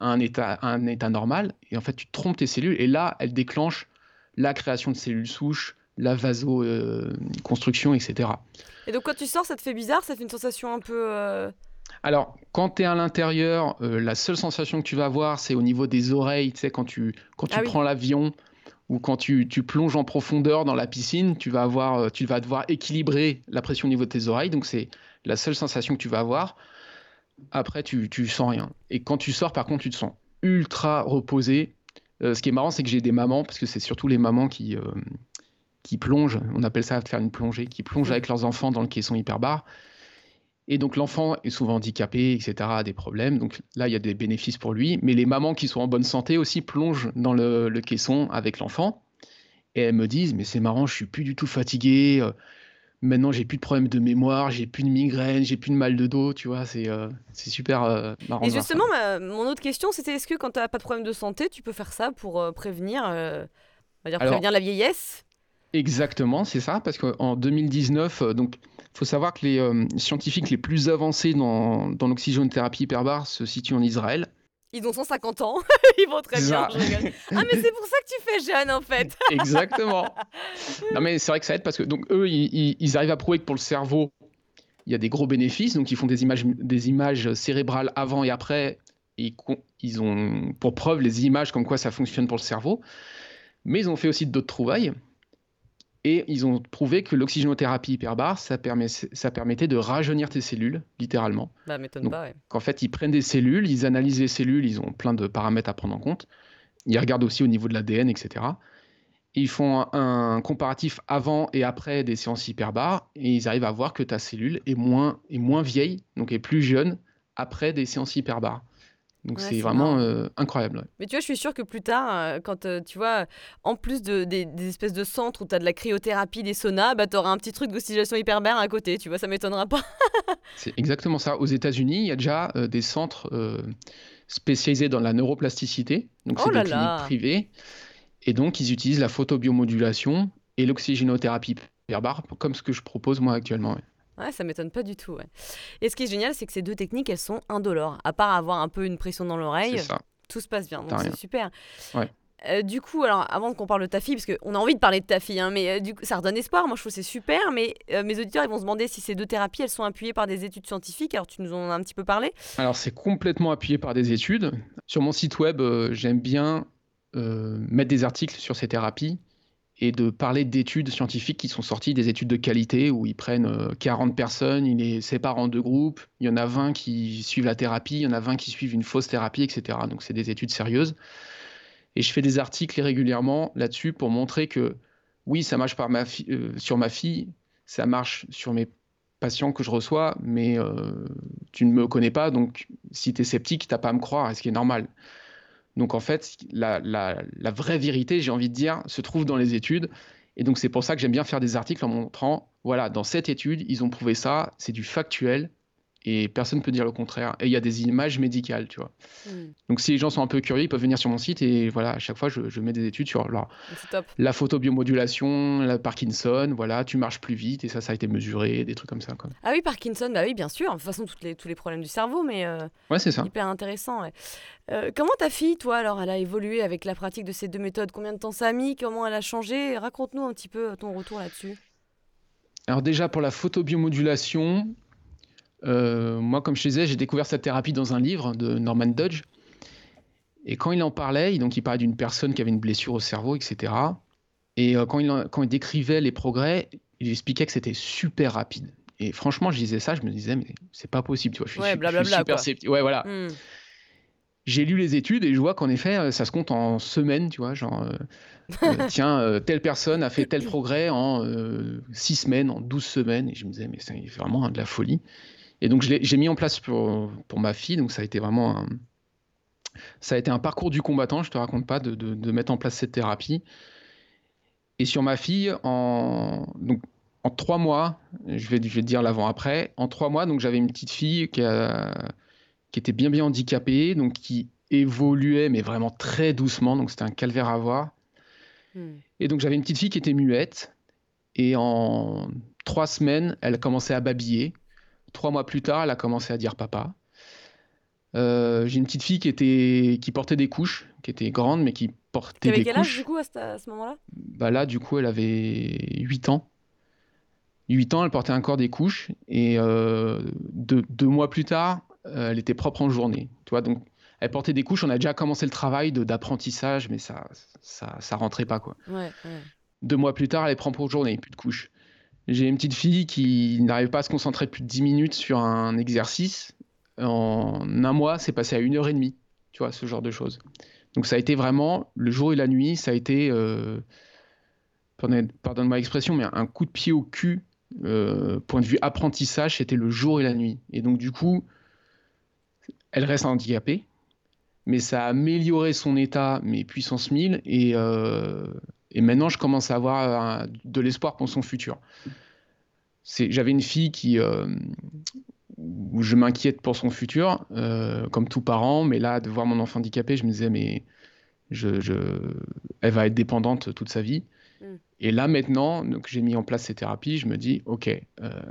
à un état, un état normal. Et en fait, tu trompes tes cellules. Et là, elle déclenche la création de cellules souches, la vasoconstruction, etc. Et donc, quand tu sors, ça te fait bizarre Ça fait une sensation un peu. Euh, alors, quand tu es à l'intérieur, euh, la seule sensation que tu vas avoir, c'est au niveau des oreilles. Tu sais, quand tu, quand tu ah prends l'avion, ou quand tu, plonges en profondeur dans la piscine, tu vas, avoir, euh, tu vas devoir équilibrer la pression au niveau de tes oreilles. Donc, c'est la seule sensation que tu vas avoir. Après, tu, tu sens rien. Et quand tu sors, par contre, tu te sens ultra reposé. Euh, ce qui est marrant, c'est que j'ai des mamans, parce que c'est surtout les mamans qui, euh, qui plongent, on appelle ça faire une plongée, qui plongent avec leurs enfants dans le caisson hyperbar. Et donc l'enfant est souvent handicapé, etc., a des problèmes. Donc là, il y a des bénéfices pour lui. Mais les mamans qui sont en bonne santé aussi plongent dans le, caisson avec l'enfant. Et elles me disent, mais c'est marrant, je suis plus du tout fatigué. Euh, maintenant, j'ai plus de problèmes de mémoire, j'ai plus de migraine, j'ai plus de mal de dos. Tu vois, c'est euh, super euh, marrant. Et justement, mon autre question, c'était est-ce que quand tu n'as pas de problème de santé, tu peux faire ça pour prévenir, on va dire, prévenir la vieillesse? Exactement, c'est ça, parce qu'en 2019, donc il faut savoir que les euh, scientifiques les plus avancés dans, dans l'oxygénothérapie hyperbare se situent en Israël. Ils ont 150 ans, ils vont très bien. ah, mais c'est pour ça que tu fais jeune en fait. Exactement. Non, mais c'est vrai que ça aide parce que donc, eux, ils, arrivent à prouver que pour le cerveau, il y a des gros bénéfices. Donc, ils font des images, des images cérébrales avant et après. Et ils ont pour preuve les images comme quoi ça fonctionne pour le cerveau. Mais ils ont fait aussi d'autres trouvailles. Et ils ont prouvé que l'oxygénothérapie hyperbare, ça, permet, ça permettait de rajeunir tes cellules, littéralement. Bah, m'étonne pas, ouais. Qu'en fait, ils prennent des cellules, ils analysent les cellules, ils ont plein de paramètres à prendre en compte. Ils regardent aussi au niveau de l'ADN, etc. Ils font un, comparatif avant et après des séances hyperbares et ils arrivent à voir que ta cellule est moins, est moins vieille, donc est plus jeune après des séances hyperbares. Donc c'est vraiment euh, incroyable. Mais tu vois, je suis sûre que plus tard, euh, quand euh, tu vois, en plus de, des, espèces de centres où tu as de la cryothérapie, des saunas, bah, tu auras un petit truc d'oxygénation hyperbare à côté, tu vois, ça m'étonnera pas. c'est exactement ça. Aux États-Unis, il y a déjà des centres spécialisés dans la neuroplasticité. Donc c'est oh des cliniques privées. Et donc ils utilisent la photobiomodulation et l'oxygénothérapie hyperbare, comme ce que je propose moi actuellement. Ouais, ça m'étonne pas du tout. Et ce qui est génial, c'est que ces deux techniques, elles sont indolores. À part avoir un peu une pression dans l'oreille, tout se passe bien. Donc c'est super. Euh, du coup, alors avant qu'on parle de ta fille, parce qu'on a envie de parler de ta fille, hein, mais euh, du coup, ça redonne espoir. Moi, je trouve c'est super. Mais euh, mes auditeurs, ils vont se demander si ces deux thérapies, elles sont appuyées par des études scientifiques. Alors, tu nous en as un petit peu parlé. Alors, c'est complètement appuyé par des études. Sur mon site web, j'aime bien mettre des articles sur ces thérapies et de parler d'études scientifiques qui sont sorties, des études de qualité où ils prennent 40 euh, personnes, ils les séparent en deux groupes, il y en a 20 qui suivent la thérapie, il y en a 20 qui suivent une fausse thérapie, etc. Donc c'est des études sérieuses. Et je fais des articles régulièrement là-dessus pour montrer que oui, ça marche ma euh, sur ma fille, ça marche sur mes patients que je reçois, mais euh, tu ne me connais pas, donc si tu es sceptique, tu n'as pas à me croire, ce qui est normal. Donc en fait, la, vraie vérité, j'ai envie de dire, se trouve dans les études. Et donc c'est pour ça que j'aime bien faire des articles en montrant, voilà, dans cette étude, ils ont prouvé ça, c'est du factuel, et personne ne peut dire le contraire. Et il y a des images médicales, tu vois. Hmm. Donc si les gens sont un peu curieux, ils peuvent venir sur mon site et voilà, à chaque fois, je, mets des études sur la, la photobiomodulation, la Parkinson, voilà, tu marches plus vite et ça, ça a été mesuré, des trucs comme ça. Quoi. Ah oui, Parkinson, bah oui, bien sûr. De toute façon, toutes les, tous les problèmes du cerveau, mais euh, ouais, c'est ça. hyper intéressant. Euh, comment ta fille, toi, alors, elle a évolué avec la pratique de ces deux méthodes? Combien de temps ça a mis? Comment elle a changé? Raconte-nous un petit peu ton retour là-dessus. Alors déjà pour la photobiomodulation, moi, comme je disais, j'ai découvert cette thérapie dans un livre de Norman Dodge. Et quand il en parlait, donc il parlait d'une personne qui avait une blessure au cerveau, etc. Et euh, quand, il, quand il décrivait les progrès, il expliquait que c'était super rapide. Et franchement, je disais ça, je me disais, mais c'est pas possible, tu vois. Je suis, super sceptique. Ouais, voilà. Hmm. J'ai lu les études et je vois qu'en effet, euh, ça se compte en semaines, tu vois. Genre, tiens, telle personne a fait tel progrès en 6 semaines, en 12 semaines. Et je me disais, mais c'est vraiment de la folie. Et donc, j'ai mis en place pour, pour ma fille. Donc, ça a été vraiment un, ça a été un parcours du combattant, je te raconte pas, de, de, mettre en place cette thérapie. Et sur ma fille, en, donc, en trois mois, je vais, je vais te dire l'avant-après, en trois mois, donc j'avais une petite fille qui, qui était bien bien handicapée, donc qui évoluait, mais vraiment très doucement, donc c'était un calvaire à voir. Hmm. Et donc j'avais une petite fille qui était muette, et en trois semaines, elle a commencé à babiller. Trois mois plus tard, elle a commencé à dire papa. Euh, j'ai une petite fille qui, était, qui portait des couches, qui était grande, mais qui portait des quel âge du coup à ce, moment-là? Bah Là, du coup, elle avait 8 ans. 8 ans, elle portait encore des couches. Et euh, deux, mois plus tard, euh, elle était propre en journée. Tu vois, donc elle portait des couches. On a déjà commencé le travail d'apprentissage, mais ça, ça, ça rentrait pas. Quoi. Deux mois plus tard, elle est propre en journée, plus de couches. J'ai une petite fille qui n'arrive pas à se concentrer plus de 10 minutes sur un exercice. En un mois, c'est passé à une heure et demie, tu vois, ce genre de choses. Donc ça a été vraiment, le jour et la nuit, ça a été, euh, pardonne-moi l'expression, mais un coup de pied au cul, euh, point de vue apprentissage, c'était le jour et la nuit. Et donc du coup, elle reste handicapée, mais ça a amélioré son état, mais puissance 1000, et, euh, et maintenant, je commence à avoir euh, de l'espoir pour son futur. J'avais une fille qui, euh, où je m'inquiète pour son futur, euh, comme tout parent, mais là, de voir mon enfant handicapé, je me disais, mais je, je... elle va être dépendante toute sa vie. Mm. Et là, maintenant, que j'ai mis en place ces thérapies, je me dis, OK,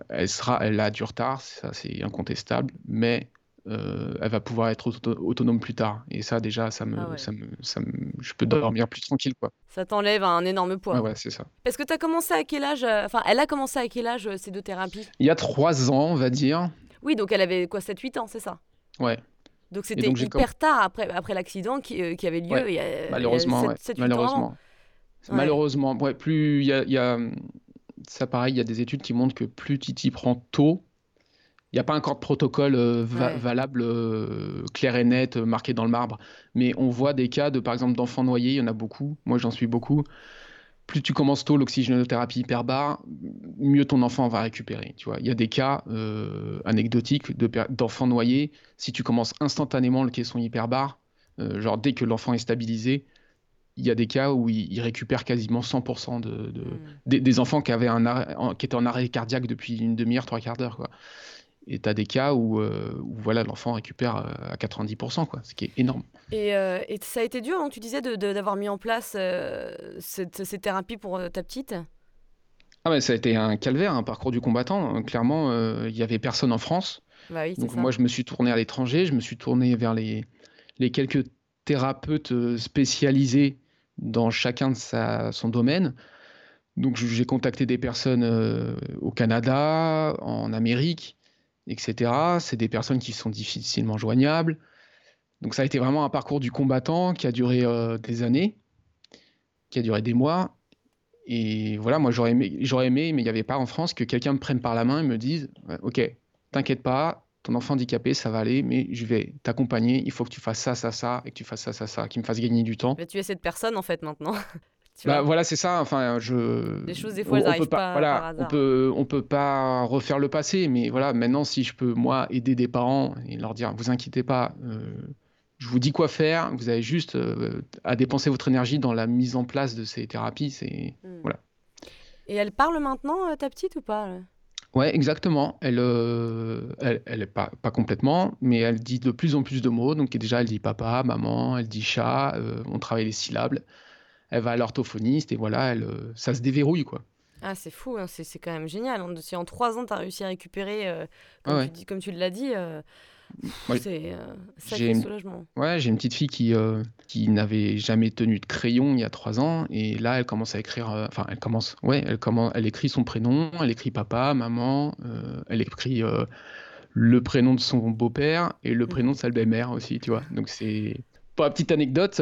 elle, sera, elle a du retard, ça c'est incontestable, mais elle va pouvoir être autonome plus tard. Et ça, déjà, ça me, ah ça me, ça me, je peux dormir plus tranquille, quoi. Ça t'enlève un énorme poids. Ouais, c'est ça. Est-ce que tu as commencé à quel âge Enfin, elle a commencé à quel âge ces deux thérapies? Il y a trois ans, on va dire. Oui, donc elle avait quoi, 7-8 ans, c'est ça? Ouais. Donc c'était hyper tard après, après l'accident qui, qui, avait lieu il y a, malheureusement, malheureusement. Malheureusement, ouais, plus il y a, y a, ça pareil, il y a des études qui montrent que plus tu t'y prends tôt, il n'y a pas encore de protocole euh, valable, euh, clair et net, euh, marqué dans le marbre. Mais on voit des cas de, par exemple, d'enfants noyés, il y en a beaucoup. Moi, j'en suis beaucoup. Plus tu commences tôt l'oxygénothérapie hyperbare, mieux ton enfant va récupérer. Tu vois, il y a des cas anecdotiques d'enfants noyés. Si tu commences instantanément le caisson hyperbare, genre dès que l'enfant est stabilisé, il y a des cas où ils, récupèrent quasiment 100% de, hmm. des, enfants qui, avaient un qui étaient en arrêt cardiaque depuis une demi-heure, trois quarts d'heure. Quoi. Et tu as des cas où, euh, voilà, l'enfant récupère euh, à 90%, quoi, ce qui est énorme. Et, euh, et ça a été dur, hein, tu disais, d'avoir mis en place cette, ces thérapies pour ta petite? Ah mais ça a été un calvaire, un parcours du combattant. Clairement, il n'y avait personne en France. Bah oui, Donc moi, je me suis tourné à l'étranger, je me suis tourné vers les, les quelques thérapeutes spécialisés dans chacun de sa, son domaine. Donc j'ai contacté des personnes au Canada, en Amérique, etc. C'est des personnes qui sont difficilement joignables. Donc ça a été vraiment un parcours du combattant qui a duré euh, des années, qui a duré des mois. Et voilà, moi j'aurais aimé, mais il n'y avait pas en France, que quelqu'un me prenne par la main et me dise, ok, t'inquiète pas, ton enfant handicapé, ça va aller, mais je vais t'accompagner, il faut que tu fasses ça, ça, ça, et que tu fasses ça, ça, ça, qui me fasse gagner du temps. Mais tu es cette personne en fait maintenant. Bah, voilà, c'est ça. Enfin, je. Des choses des fois, elles n'arrivent pas. Voilà, on peut, on peut pas refaire le passé, mais voilà, maintenant, si je peux moi aider des parents et leur dire, vous inquiétez pas, euh, je vous dis quoi faire. Vous avez juste euh, à dépenser votre énergie dans la mise en place de ces thérapies. C'est hmm. voilà. Et elle parle maintenant, euh, ta petite ou pas Ouais, exactement. Elle, elle, elle, est pas, pas complètement, mais elle dit de plus en plus de mots. Donc déjà, elle dit papa, maman, elle dit chat. on travaille les syllabes elle va à l'orthophoniste et voilà, elle, euh, ça se déverrouille quoi. Ah, c'est fou, hein, c'est quand même génial. Si en trois ans, tu as réussi à récupérer, euh, comme, ah tu comme, tu l'as dit, euh, c'est un soulagement. Ouais, j'ai une petite fille qui, qui n'avait jamais tenu de crayon il y a trois ans. Et là, elle commence à écrire. Enfin, elle commence. Ouais, elle, commence, elle écrit son prénom, elle écrit papa, maman, elle écrit le prénom de son beau-père et le mmh. prénom de sa belle-mère aussi, tu vois. Donc, c'est. Pour la petite anecdote,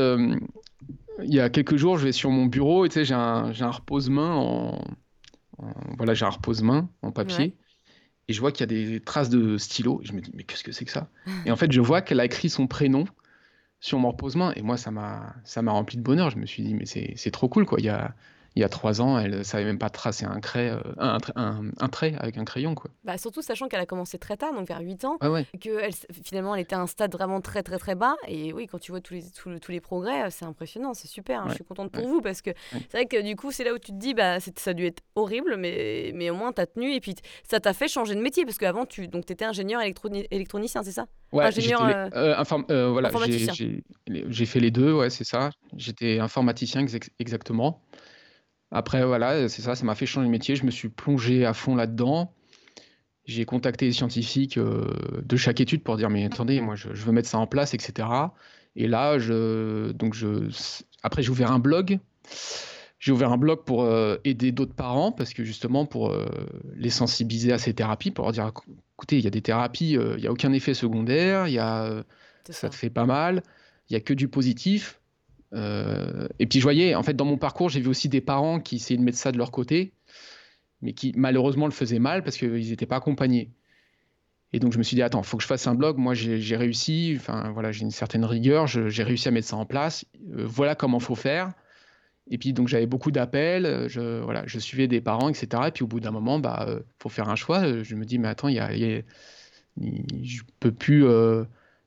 il y a quelques jours, je vais sur mon bureau et tu sais, j'ai un, un repose-main en, voilà, j'ai un repose-main en papier. Et je vois qu'il y a des traces de stylo. Et je me dis, mais qu'est-ce que c'est que ça? Et en fait, je vois qu'elle a écrit son prénom sur mon repose-main. Et moi, ça m'a rempli de bonheur. Je me suis dit, mais c'est trop cool, quoi. Il y a, il y a trois ans, elle savait même pas tracer un, euh, un, trait avec un crayon. Quoi. Bah, surtout sachant qu'elle a commencé très tard, donc vers 8 ans, que elle, finalement elle était à un stade vraiment très très très bas. Et oui, quand tu vois tous les, tous, les progrès, euh, c'est impressionnant, c'est super. Hein. Je suis contente pour vous parce que c'est vrai que du coup, c'est là où tu te dis, bah, ça a dû être horrible, mais, mais au moins tu as tenu et puis ça t'a fait changer de métier parce qu'avant, tu étais ingénieur électronicien, c'est ça? Ouais, ingénieur euh, voilà, J'ai fait les deux, ouais, c'est ça. J'étais informaticien exactement. Après, voilà, c'est ça, ça m'a fait changer de métier. Je me suis plongé à fond là-dedans. J'ai contacté les scientifiques euh, de chaque étude pour dire, mais attendez, moi, je, veux mettre ça en place, etc. Et là, je, donc je, après, j'ai ouvert un blog. J'ai ouvert un blog pour euh, aider d'autres parents, parce que justement, pour euh, les sensibiliser à ces thérapies, pour leur dire, écoutez, il y a des thérapies, il n'y a aucun effet secondaire, il y a, ça, ça te fait pas mal, il n'y a que du positif et puis je voyais, en fait, dans mon parcours, j'ai vu aussi des parents qui essayaient de mettre ça de leur côté, mais qui malheureusement le faisaient mal parce qu'ils n'étaient pas accompagnés. Et donc je me suis dit, attends, il faut que je fasse un blog. Moi, j'ai réussi, enfin voilà, j'ai une certaine rigueur, j'ai réussi à mettre ça en place. Euh, voilà comment faut faire. Et puis donc j'avais beaucoup d'appels, je, voilà, je suivais des parents, etc. Et puis au bout d'un moment, bah, euh, faut faire un choix. Je me dis, mais attends, il y a, je peux plus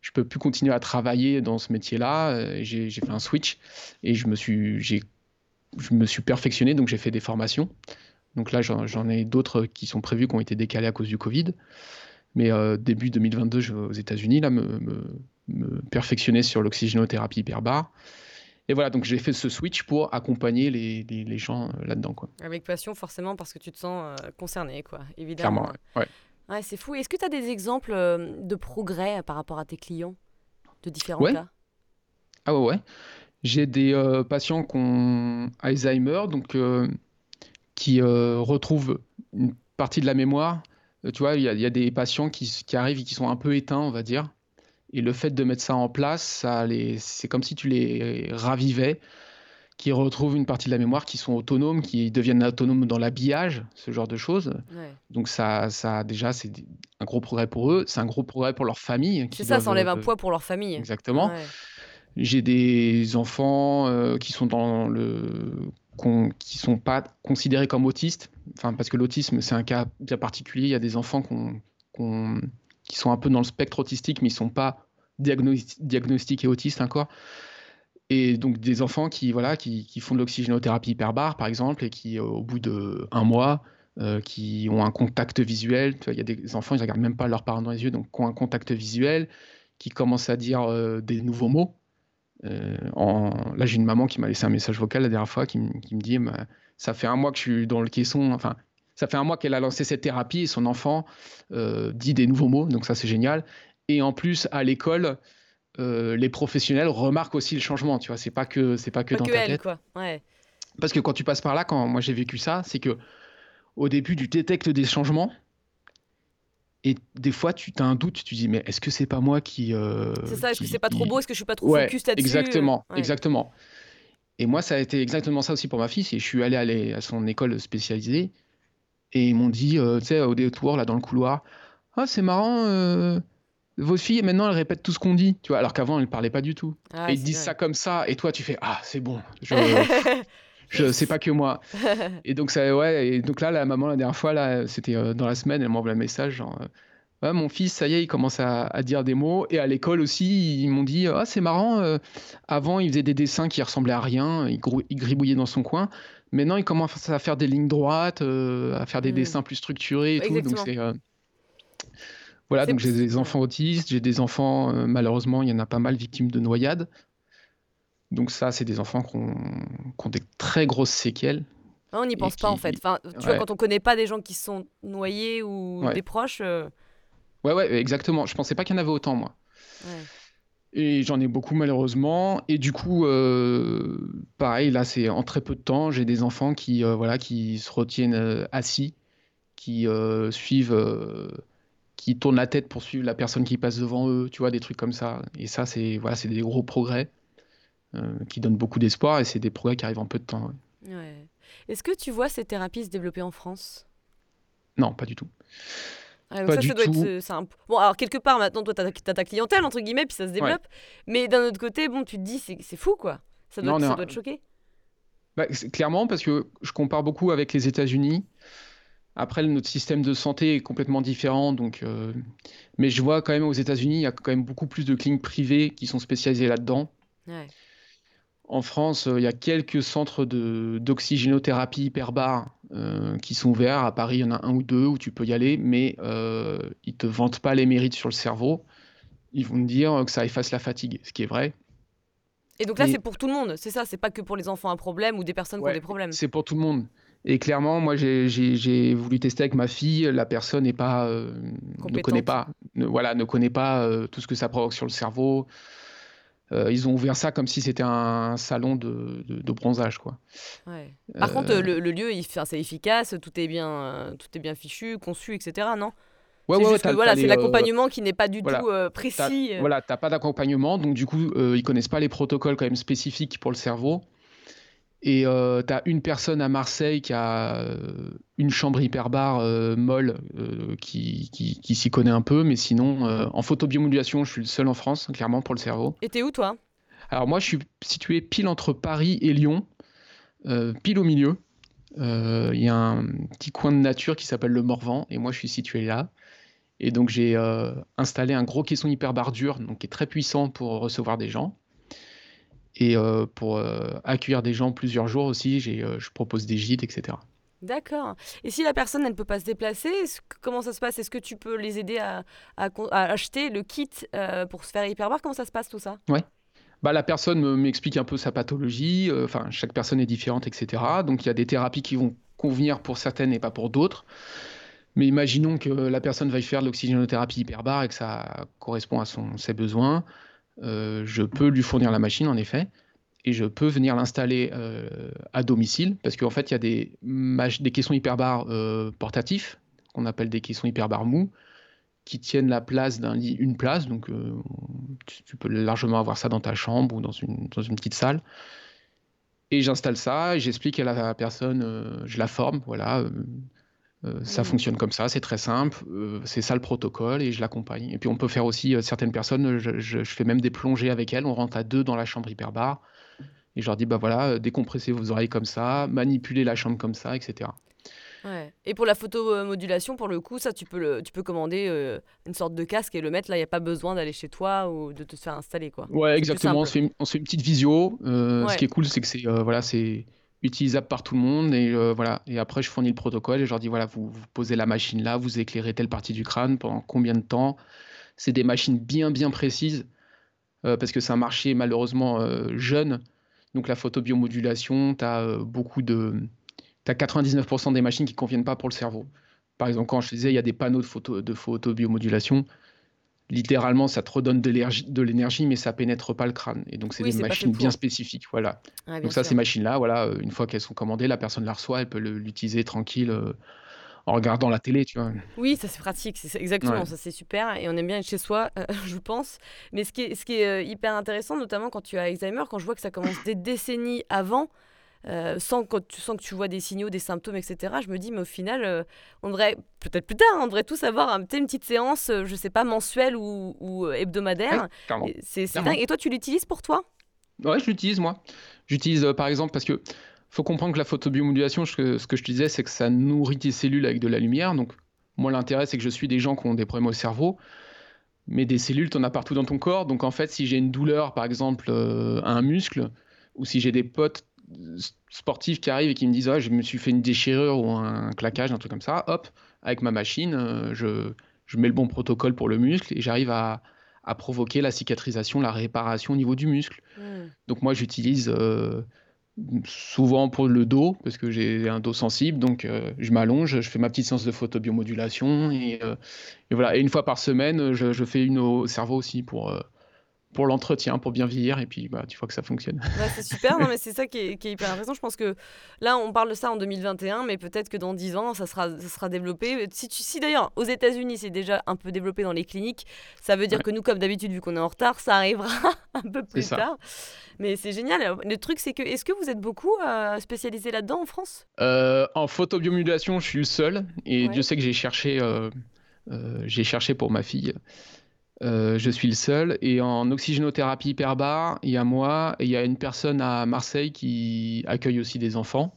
je peux plus continuer à travailler dans ce métier-là. Euh, j'ai fait un switch et je me suis, je me suis perfectionné, donc j'ai fait des formations. Donc là, j'en ai d'autres qui sont prévues, qui ont été décalées à cause du Covid. Mais euh, début 2022, je vais aux États-Unis, là, me, me, perfectionner sur l'oxygénothérapie hyperbare. Et voilà, donc j'ai fait ce switch pour accompagner les, les, gens euh, là-dedans. Avec passion, forcément, parce que tu te sens concerné, quoi, évidemment. Clairement, ouais. Ouais, c'est fou. Est-ce que tu as des exemples de progrès par rapport à tes clients de différents cas? Ah ouais, ouais. J'ai des patients qui ont Alzheimer, donc qui retrouvent une partie de la mémoire. tu vois, il y, a des patients qui, qui, arrivent et qui sont un peu éteints, on va dire. Et le fait de mettre ça en place, ça c'est comme si tu les ravivais, qui retrouvent une partie de la mémoire, qui sont autonomes, qui deviennent autonomes dans l'habillage, ce genre de choses. Donc ça, ça déjà, c'est un gros progrès pour eux, c'est un gros progrès pour leur famille. C'est ça, ça enlève un poids pour leur famille. Exactement. J'ai des enfants euh, qui sont dans le qui sont pas considérés comme autistes, enfin parce que l'autisme c'est un cas bien particulier. Il y a des enfants qui sont un peu dans le spectre autistique, mais ils sont pas diagnostiqués autistes encore. Et donc des enfants qui, voilà, qui, font de l'oxygénothérapie hyperbare, par exemple, et qui, euh, au bout d'un mois, euh, qui ont un contact visuel. Il y a des enfants, ils ne regardent même pas leurs parents dans les yeux, donc qui ont un contact visuel, qui commencent à dire euh, des nouveaux mots. Là, j'ai une maman qui m'a laissé un message vocal la dernière fois qui, me dit Ça fait un mois que je suis dans le caisson, enfin, ça fait un mois qu'elle a lancé cette thérapie et son enfant dit des nouveaux mots, donc ça c'est génial. Et en plus, à l'école, euh, les professionnels remarquent aussi le changement, tu vois, c'est pas que, c'est pas que dans ta tête. Quoi. Parce que quand tu passes par là, quand moi j'ai vécu ça, c'est que au début, tu détectes des changements. Et des fois, tu as un doute, tu dis, mais est-ce que c'est pas moi qui. Euh, c'est ça, est-ce que c'est pas trop beau? Est-ce que je suis pas trop focus là-dessus? Exactement, exactement. Et moi, ça a été exactement ça aussi pour ma fille. Je suis allé, aller à son école spécialisée et ils m'ont dit, euh, tu sais, au détour, là, dans le couloir, ah, c'est marrant, euh, vos filles, maintenant, elles répètent tout ce qu'on dit, tu vois, alors qu'avant, elles ne parlaient pas du tout. Ah, et ils disent ça comme ça, et toi, tu fais, ah, c'est bon, je, je sais pas que moi. et donc, ça, ouais, et donc là, la maman, la dernière fois, là, c'était euh, dans la semaine, elle m'envoie un message, genre, Ouais, mon fils, ça y est, il commence à, dire des mots. Et à l'école aussi, ils m'ont dit Ah, c'est marrant, avant, il faisait des dessins qui ressemblaient à rien, il, il, gribouillait dans son coin. Maintenant, il commence à faire des lignes droites, euh, à faire des mmh. dessins plus structurés et tout. Donc c'est euh, voilà, donc j'ai des enfants autistes, j'ai des enfants, euh, malheureusement, il y en a pas mal victimes de noyades. Donc ça, c'est des enfants qui ont, des très grosses séquelles. Ah, on n'y pense pas en fait. Enfin, tu vois, quand on connaît pas des gens qui sont noyés ou des proches. Ouais, ouais, exactement. Je pensais pas qu'il y en avait autant, moi. Et j'en ai beaucoup malheureusement. Et du coup, euh, pareil, là, c'est en très peu de temps, j'ai des enfants qui, euh, voilà, qui se retiennent euh, assis, qui suivent, qui tournent la tête pour suivre la personne qui passe devant eux, tu vois, des trucs comme ça. Et ça, c'est voilà, c'est des gros progrès qui donnent beaucoup d'espoir et c'est des progrès qui arrivent en peu de temps. Ouais. Est-ce que tu vois ces thérapies se développer en France? Non, pas du tout. Ah, ça, ça doit être Bon, alors quelque part, maintenant, toi, tu as, ta clientèle, entre guillemets, puis ça se développe. Mais d'un autre côté, bon, tu te dis, c'est fou, quoi. Ça doit, ça doit te choquer. Bah, clairement, parce que je compare beaucoup avec les États-Unis. Après, notre système de santé est complètement différent, donc. Euh, mais je vois quand même aux États-Unis, il y a quand même beaucoup plus de cliniques privées qui sont spécialisées là-dedans. Ouais. En France, euh, il y a quelques centres d'oxygénothérapie hyperbare euh, qui sont ouverts. À Paris, il y en a un ou deux où tu peux y aller, mais euh, ils ne te vantent pas les mérites sur le cerveau. Ils vont te dire que ça efface la fatigue, ce qui est vrai. Et donc là, c'est pour tout le monde, c'est ça C'est pas que pour les enfants à problème ou des personnes qui ont des problèmes C'est pour tout le monde. Et clairement, moi, j'ai voulu tester avec ma fille. La personne n'est pas, ne connaît pas, voilà, ne connaît pas tout ce que ça provoque sur le cerveau. Euh, ils ont ouvert ça comme si c'était un salon de, de, bronzage. Quoi. Par contre, euh, le, lieu, c'est efficace, tout est, bien, tout est bien fichu, conçu, etc. Non? Ouais, ouais, voilà, c'est euh, l'accompagnement qui n'est pas du tout précis. Voilà, tu n'as pas d'accompagnement, donc du coup, ils connaissent pas les protocoles quand même spécifiques pour le cerveau. Et euh, tu as une personne à Marseille qui a euh, une chambre hyperbare euh, molle qui, qui, s'y connaît un peu, mais sinon, en photobiomodulation, je suis le seul en France, clairement, pour le cerveau. Et t'es où, toi? Alors, moi, je suis situé pile entre Paris et Lyon, pile au milieu. Il y a un petit coin de nature qui s'appelle le Morvan, et moi, je suis situé là. Et donc, j'ai installé un gros caisson hyperbare dur, donc qui est très puissant pour recevoir des gens. Et euh, pour euh, accueillir des gens plusieurs jours aussi, euh, je propose des gîtes, etc. D'accord. Et si la personne, elle ne peut pas se déplacer, comment ça se passe? Est-ce que tu peux les aider à, acheter le kit pour se faire hyperbar Comment ça se passe tout ça? Oui. Bah, la personne m'explique un peu sa pathologie. Enfin, chaque personne est différente, etc. Donc, il y a des thérapies qui vont convenir pour certaines et pas pour d'autres. Mais imaginons que la personne veuille faire de l'oxygénothérapie hyperbare et que ça correspond à son, ses besoins. Euh, je peux lui fournir la machine, en effet, et je peux venir l'installer euh, à domicile, parce qu'en fait, il y a des, caissons hyperbares euh, portatifs, qu'on appelle des caissons hyperbares mous, qui tiennent la place d'un lit, une place, donc tu, peux largement avoir ça dans ta chambre ou dans une, dans une petite salle. Et j'installe ça, et j'explique à la personne, je la forme, voilà euh, ça mmh. fonctionne comme ça, c'est très simple, euh, c'est ça le protocole et je l'accompagne. Et puis on peut faire aussi euh, certaines personnes, je, fais même des plongées avec elles, on rentre à deux dans la chambre hyperbare et je leur dis bah voilà, décompressez vos oreilles comme ça, manipulez la chambre comme ça, etc. Ouais. Et pour la photomodulation, pour le coup, ça tu peux, le, tu peux commander une sorte de casque et le mettre là, il n'y a pas besoin d'aller chez toi ou de te faire installer quoi. Ouais, exactement, on se, fait une, on se, fait une, petite visio. Ce qui est cool, c'est que c'est voilà, c'est utilisable par tout le monde. Et, euh, voilà. et après, je fournis le protocole et je leur dis voilà, vous, posez la machine là, vous éclairez telle partie du crâne pendant combien de temps? C'est des machines bien, bien précises euh, parce que c'est un marché malheureusement euh, jeune. Donc la photobiomodulation, tu as beaucoup de. Tu as 99% des machines qui ne conviennent pas pour le cerveau. Par exemple, quand je disais, il y a des panneaux de, photo, de photobiomodulation littéralement, ça te redonne de l'énergie, mais ça pénètre pas le crâne. Et donc, c'est des machines bien spécifiques. Voilà. donc, ça, ces machines-là, voilà, euh, une fois qu'elles sont commandées, la personne la reçoit, elle peut l'utiliser tranquille. Euh, en regardant la télé, tu vois. Oui, ça c'est pratique, c'est exactement, ça c'est super, et on aime bien être chez soi, euh, je pense. Mais ce qui est, ce qui est hyper intéressant, notamment quand tu as Alzheimer, quand je vois que ça commence des décennies avant, euh, sans, que tu, sens que tu vois des signaux, des symptômes, etc. Je me dis, mais au final, euh, on devrait, peut-être plus tard, hein, on devrait tous avoir un, une petite séance, euh, je sais pas, mensuelle ou, hebdomadaire. c'est dingue. Et toi, tu l'utilises pour toi? Ouais, je l'utilise moi. J'utilise par exemple parce que faut comprendre que la photobiomodulation, que, ce que je te disais, c'est que ça nourrit tes cellules avec de la lumière. Donc, moi, l'intérêt, c'est que je suis des gens qui ont des problèmes au cerveau. Mais des cellules, tu en as partout dans ton corps. Donc, en fait, si j'ai une douleur, par exemple, à un muscle, ou si j'ai des potes sportifs qui arrivent et qui me disent ah, je me suis fait une déchirure ou un claquage, un truc comme ça, hop, avec ma machine, euh, je, je mets le bon protocole pour le muscle et j'arrive à, à, provoquer la cicatrisation, la réparation au niveau du muscle. Hmm. Donc moi j'utilise euh, souvent pour le dos parce que j'ai un dos sensible, donc euh, je m'allonge, je fais ma petite séance de photobiomodulation et, et, voilà. Et une fois par semaine, je, je fais une au cerveau aussi pour pour l'entretien, pour bien vieillir, et puis bah, tu vois que ça fonctionne. c'est super, non, mais c'est ça qui est, hyper intéressant. Je pense que là, on parle de ça en 2021, mais peut-être que dans 10 ans, ça sera, ça sera développé. Si, si d'ailleurs, aux États-Unis, c'est déjà un peu développé dans les cliniques, ça veut dire que nous, comme d'habitude, vu qu'on est en retard, ça arrivera un peu plus tard. Mais c'est génial. Le truc, c'est que, est-ce que vous êtes beaucoup euh, spécialisé là-dedans en France? Euh, En photobiomodulation, je suis le seul, et Dieu sait que j'ai cherché, euh, j'ai cherché pour ma fille. Euh, je suis le seul. Et en oxygénothérapie hyperbare, il y a moi et il y a une personne à Marseille qui accueille aussi des enfants,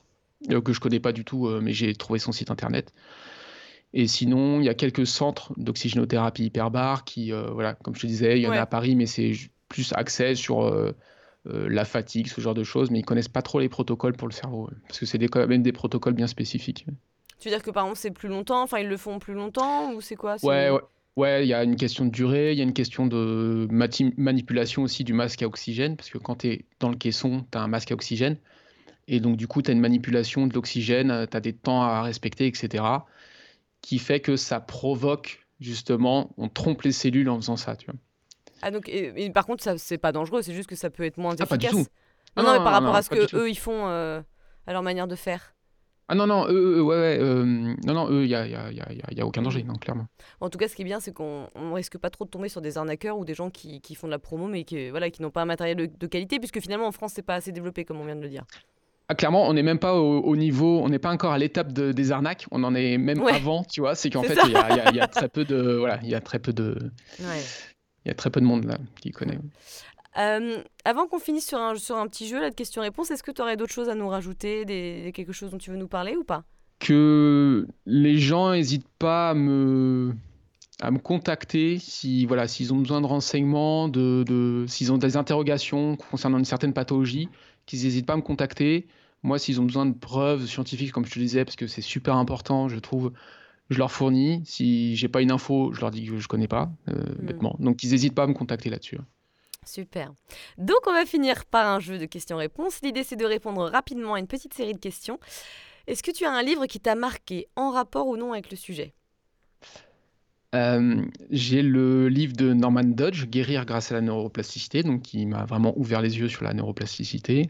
euh, que je connais pas du tout, euh, mais j'ai trouvé son site internet. Et sinon, il y a quelques centres d'oxygénothérapie hyperbare qui, voilà, comme je te disais, il y en a à Paris, mais c'est plus axé sur la fatigue, ce genre de choses, mais ils connaissent pas trop les protocoles pour le cerveau, parce que c'est quand même des protocoles bien spécifiques. Tu veux dire que par exemple c'est plus longtemps, enfin ils le font plus longtemps ou c'est quoi? Ouais, ouais. Ouais, il y a une question de durée, il y a une question de manipulation aussi du masque à oxygène, parce que quand tu es dans le caisson, tu as un masque à oxygène, et donc du coup, tu as une manipulation de l'oxygène, tu as des temps à respecter, etc., qui fait que ça provoque, justement, on trompe les cellules en faisant ça, tu vois. Ah donc, et, par contre, ça c'est pas dangereux, c'est juste que ça peut être moins efficace. Ah, pas du tout. Non, non, mais par rapport à ce que eux ils font euh, à leur manière de faire. Ah non, non, eux, ouais, ouais, euh, non, non, eux, il n'y a, y a, y a, y a, aucun danger, non, clairement. En tout cas, ce qui est bien, c'est qu'on ne risque pas trop de tomber sur des arnaqueurs ou des gens qui, qui font de la promo, mais qui, voilà, qui n'ont pas un matériel de, qualité, puisque finalement, en France, c'est pas assez développé, comme on vient de le dire. Ah, clairement, on n'est même pas au, niveau, on n'est pas encore à l'étape de, des arnaques, on en est même avant, tu vois, c'est qu'en fait, il y a, y a, très peu de, voilà, il y a très peu de, il y a très peu de monde là qui connaît. Euh, avant qu'on finisse sur un, sur un petit jeu là, de questions-réponses, est-ce que tu aurais d'autres choses à nous rajouter, des, quelque chose dont tu veux nous parler ou pas? Que les gens n'hésitent pas à me, à me contacter si voilà s'ils ont besoin de renseignements, de, de s'ils ont des interrogations concernant une certaine pathologie, qu'ils n'hésitent pas à me contacter. Moi, s'ils ont besoin de preuves scientifiques, comme je te disais, parce que c'est super important, je trouve, je leur fournis. Si j'ai pas une info, je leur dis que je connais pas, euh, hmm. bêtement. Donc, ils n'hésitent pas à me contacter là-dessus. Super. Donc on va finir par un jeu de questions-réponses. L'idée c'est de répondre rapidement à une petite série de questions. Est-ce que tu as un livre qui t'a marqué en rapport ou non avec le sujet? J'ai le livre de Norman Dodge, Guérir grâce à la neuroplasticité, donc qui m'a vraiment ouvert les yeux sur la neuroplasticité.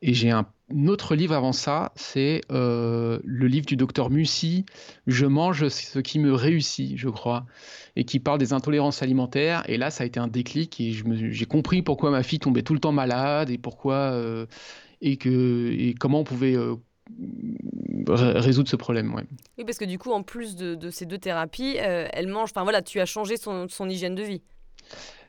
Et j'ai un, autre livre avant ça, c'est le livre du docteur Mussy, Je mange ce qui me réussit, je crois, et qui parle des intolérances alimentaires. Et là, ça a été un déclic et j'ai compris pourquoi ma fille tombait tout le temps malade et pourquoi et que et comment on pouvait résoudre ce problème. Oui, parce que du coup, en plus de, ces deux thérapies, euh, elle mange. Enfin voilà, tu as changé son, hygiène de vie.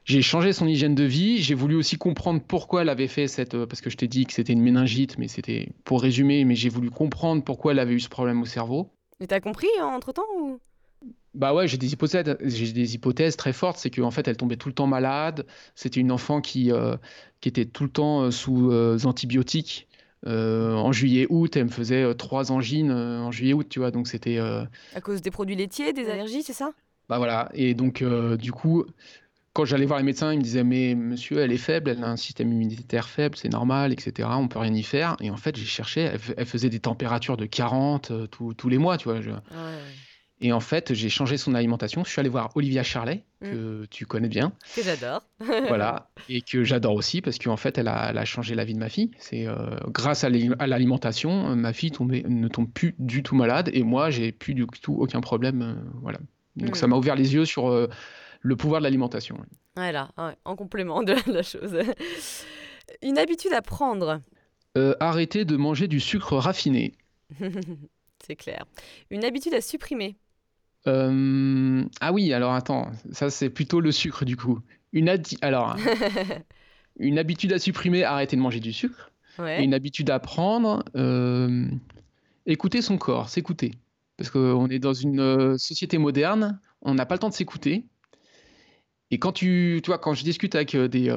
J'ai changé son hygiène de vie. J'ai voulu aussi comprendre pourquoi elle avait fait cette. Euh, parce que je t'ai dit que c'était une méningite, mais c'était pour résumer. Mais j'ai voulu comprendre pourquoi elle avait eu ce problème au cerveau. Et t'as compris hein, entre temps ou... Bah ouais, j'ai des hypothèses, j'ai des hypothèses très fortes. C'est qu'en fait, elle tombait tout le temps malade. C'était une enfant qui, euh, qui était tout le temps sous antibiotiques. Euh, en juillet-août, elle me faisait euh, trois angines euh, en juillet-août, tu vois. Donc c'était. À cause des produits laitiers, des allergies, c'est ça? Bah voilà. Et donc, du coup, quand j'allais voir les médecins, ils me disaient Mais monsieur, elle est faible, elle a un système immunitaire faible, c'est normal, etc. On peut rien y faire. Et en fait, j'ai cherché, elle, faisait des températures de 40 tous les mois, tu vois. Je... Ouais. Et en fait, j'ai changé son alimentation. Je suis allé voir Olivia Charlet, mm. que tu connais bien. Que j'adore. voilà. Et que j'adore aussi parce qu'en fait, elle a, changé la vie de ma fille. C'est euh, grâce à l'alimentation, ma fille ne tombe plus du tout malade et moi, j'ai plus du tout aucun problème. Euh, voilà. Donc, ça mm. m'a ouvert les yeux sur euh, le pouvoir de l'alimentation. Voilà, en complément de la chose. Une habitude à prendre. arrêter de manger du sucre raffiné. C'est clair. Une habitude à supprimer. Euh, ah oui, alors attends, ça c'est plutôt le sucre du coup. Une alors une habitude à supprimer, arrêter de manger du sucre. une habitude à prendre, euh, écouter son corps, s'écouter. Parce qu'on est dans une euh, société moderne, on n'a pas le temps de s'écouter. Et quand tu, tu vois, quand je discute avec des,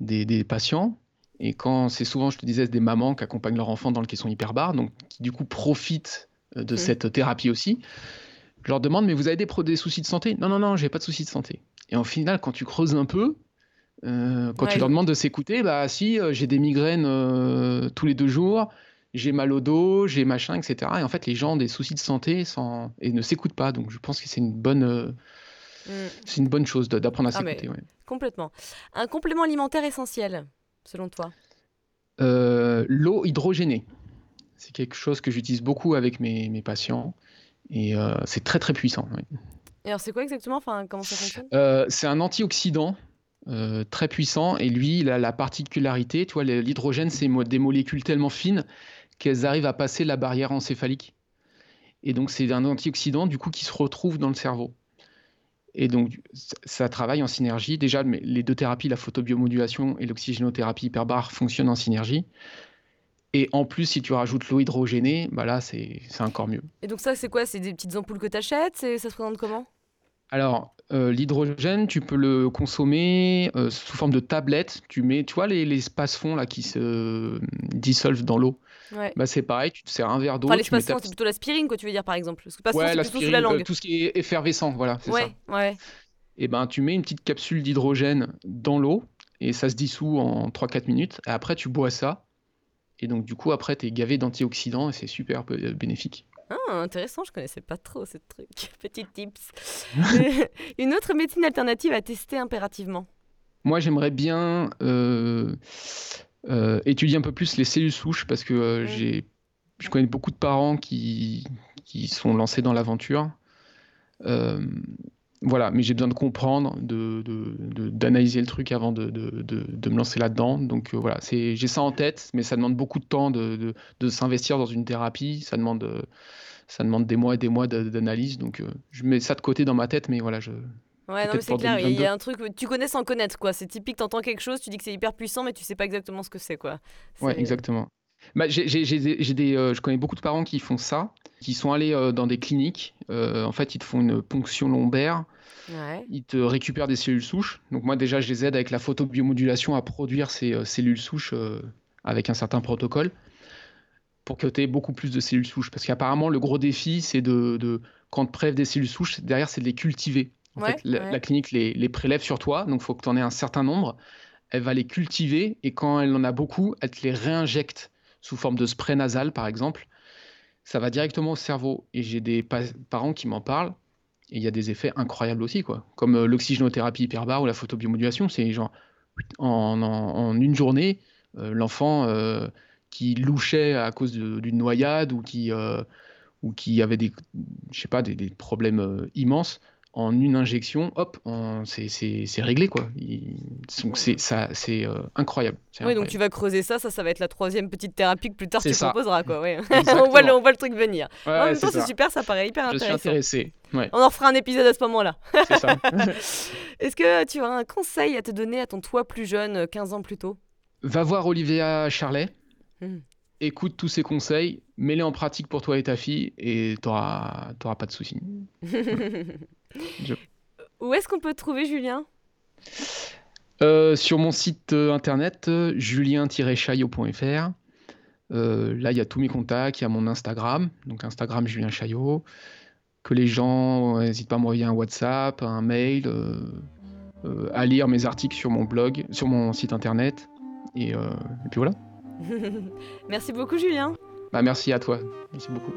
des, des, patients, et quand c'est souvent, je te disais, des mamans qui accompagnent leur enfant dans le caisson hyperbare, donc qui du coup profitent de mmh. cette thérapie aussi, je leur demande, mais vous avez des, des soucis de santé? Non, non, non, j'ai pas de soucis de santé. Et en final, quand tu creuses un peu, euh, quand tu leur demandes de s'écouter, bah si, euh, j'ai des migraines euh, tous les deux jours, j'ai mal au dos, j'ai machin, etc. Et en fait, les gens ont des soucis de santé sans... et ne s'écoutent pas. Donc je pense que c'est une bonne, mm. c'est une bonne chose d'apprendre à ah, s'écouter. Complètement. Un complément alimentaire essentiel, selon toi L'eau hydrogénée. C'est quelque chose que j'utilise beaucoup avec mes, mes patients. Et euh, c'est très très puissant. Et alors c'est quoi exactement? Enfin, Comment ça fonctionne? Euh, C'est un antioxydant euh, très puissant et lui il a la particularité, tu vois, l'hydrogène c'est des molécules tellement fines qu'elles arrivent à passer la barrière encéphalique. Et donc c'est un antioxydant du coup qui se retrouve dans le cerveau. Et donc ça travaille en synergie. Déjà les deux thérapies, la photobiomodulation et l'oxygénothérapie hyperbare fonctionnent en synergie. Et en plus, si tu rajoutes l'eau hydrogénée, bah là, c'est encore mieux. Et donc ça, c'est quoi? C'est des petites ampoules que tu achètes Ça se présente comment? Alors, euh, l'hydrogène, tu peux le consommer euh, sous forme de tablette. Tu mets, tu vois, les, les fonds là qui se dissolvent dans l'eau. Ouais. Bah, c'est pareil, tu te sers un verre d'eau. Enfin, l'espace-fond, c'est plutôt l'aspirine, quoi, tu veux dire, par exemple. Parce que ouais, l'aspirine, la langue. tout ce qui est effervescent, voilà, c'est ouais, ça. Ouais. Et ben, tu mets une petite capsule d'hydrogène dans l'eau et ça se dissout en 3-4 minutes. Et après, tu bois ça. Et donc, du coup, après, tu es gavé d'antioxydants et c'est super euh, bénéfique. Ah, intéressant, je connaissais pas trop ce truc. Petit tips. Une autre médecine alternative à tester impérativement Moi, j'aimerais bien euh, euh, étudier un peu plus les cellules souches parce que mmh. j'ai, je connais beaucoup de parents qui, qui sont lancés dans l'aventure voilà, mais j'ai besoin de comprendre, d'analyser de, de, le truc avant de, me lancer là-dedans. Donc euh, voilà, j'ai ça en tête, mais ça demande beaucoup de temps de, s'investir dans une thérapie. Ça demande, euh, ça demande des mois et des mois d'analyse. Donc euh, je mets ça de côté dans ma tête, mais voilà, je. Ouais, non, c'est clair, il y a un truc, tu connais sans connaître, quoi. C'est typique, t'entends quelque chose, tu dis que c'est hyper puissant, mais tu sais pas exactement ce que c'est, quoi. Ouais, exactement. Bah, j'ai des, je connais beaucoup de parents qui font ça, qui sont allés dans des cliniques. en fait, ils te font une ponction lombaire. Ils te récupèrent des cellules souches. Donc moi déjà, je les aide avec la photobiomodulation à produire ces cellules souches avec un certain protocole pour que tu aies beaucoup plus de cellules souches. Parce qu'apparemment, le gros défi, c'est de, de, quand tu prélèves des cellules souches, derrière, c'est de les cultiver. En fait, la, clinique les, les, prélève sur toi, donc il faut que tu en aies un certain nombre. Elle va les cultiver et quand elle en a beaucoup, elle te les réinjecte sous forme de spray nasal, par exemple. Ça va directement au cerveau. Et j'ai des parents qui m'en parlent. Et il y a des effets incroyables aussi, quoi. Comme l'oxygénothérapie hyperbare ou la photobiomodulation, c'est genre en, une journée, l'enfant qui louchait à cause d'une noyade ou qui, ou qui avait des, je sais pas, des, problèmes immenses, en une injection, hop, c'est réglé quoi. C'est ça, c'est incroyable. Oui, donc tu vas creuser ça, ça, ça va être la troisième petite thérapie que plus tard tu proposeras quoi. on, voit le, on voit le truc venir. en même temps, c'est super, ça paraît hyper intéressant. Je suis intéressé. On en fera un épisode à ce moment-là. C'est ça. Est-ce que tu as un conseil à te donner à ton toi plus jeune, 15 ans plus tôt? Va voir Olivia Charlet. Hmm. Écoute tous ses conseils, mets-les en pratique pour toi et ta fille et tu n'auras pas de soucis. Où est-ce qu'on peut te trouver, Julien? Euh, Sur mon site euh, internet, julien-chaillot.fr. Euh, là, il y a tous mes contacts, il y a mon Instagram, donc Instagram Julien Chaillot. Que les gens n'hésitent pas à m'envoyer un WhatsApp, un mail, à lire mes articles sur mon blog, sur mon site internet. Et, et puis voilà. merci beaucoup, Julien. Bah, merci à toi. Merci beaucoup.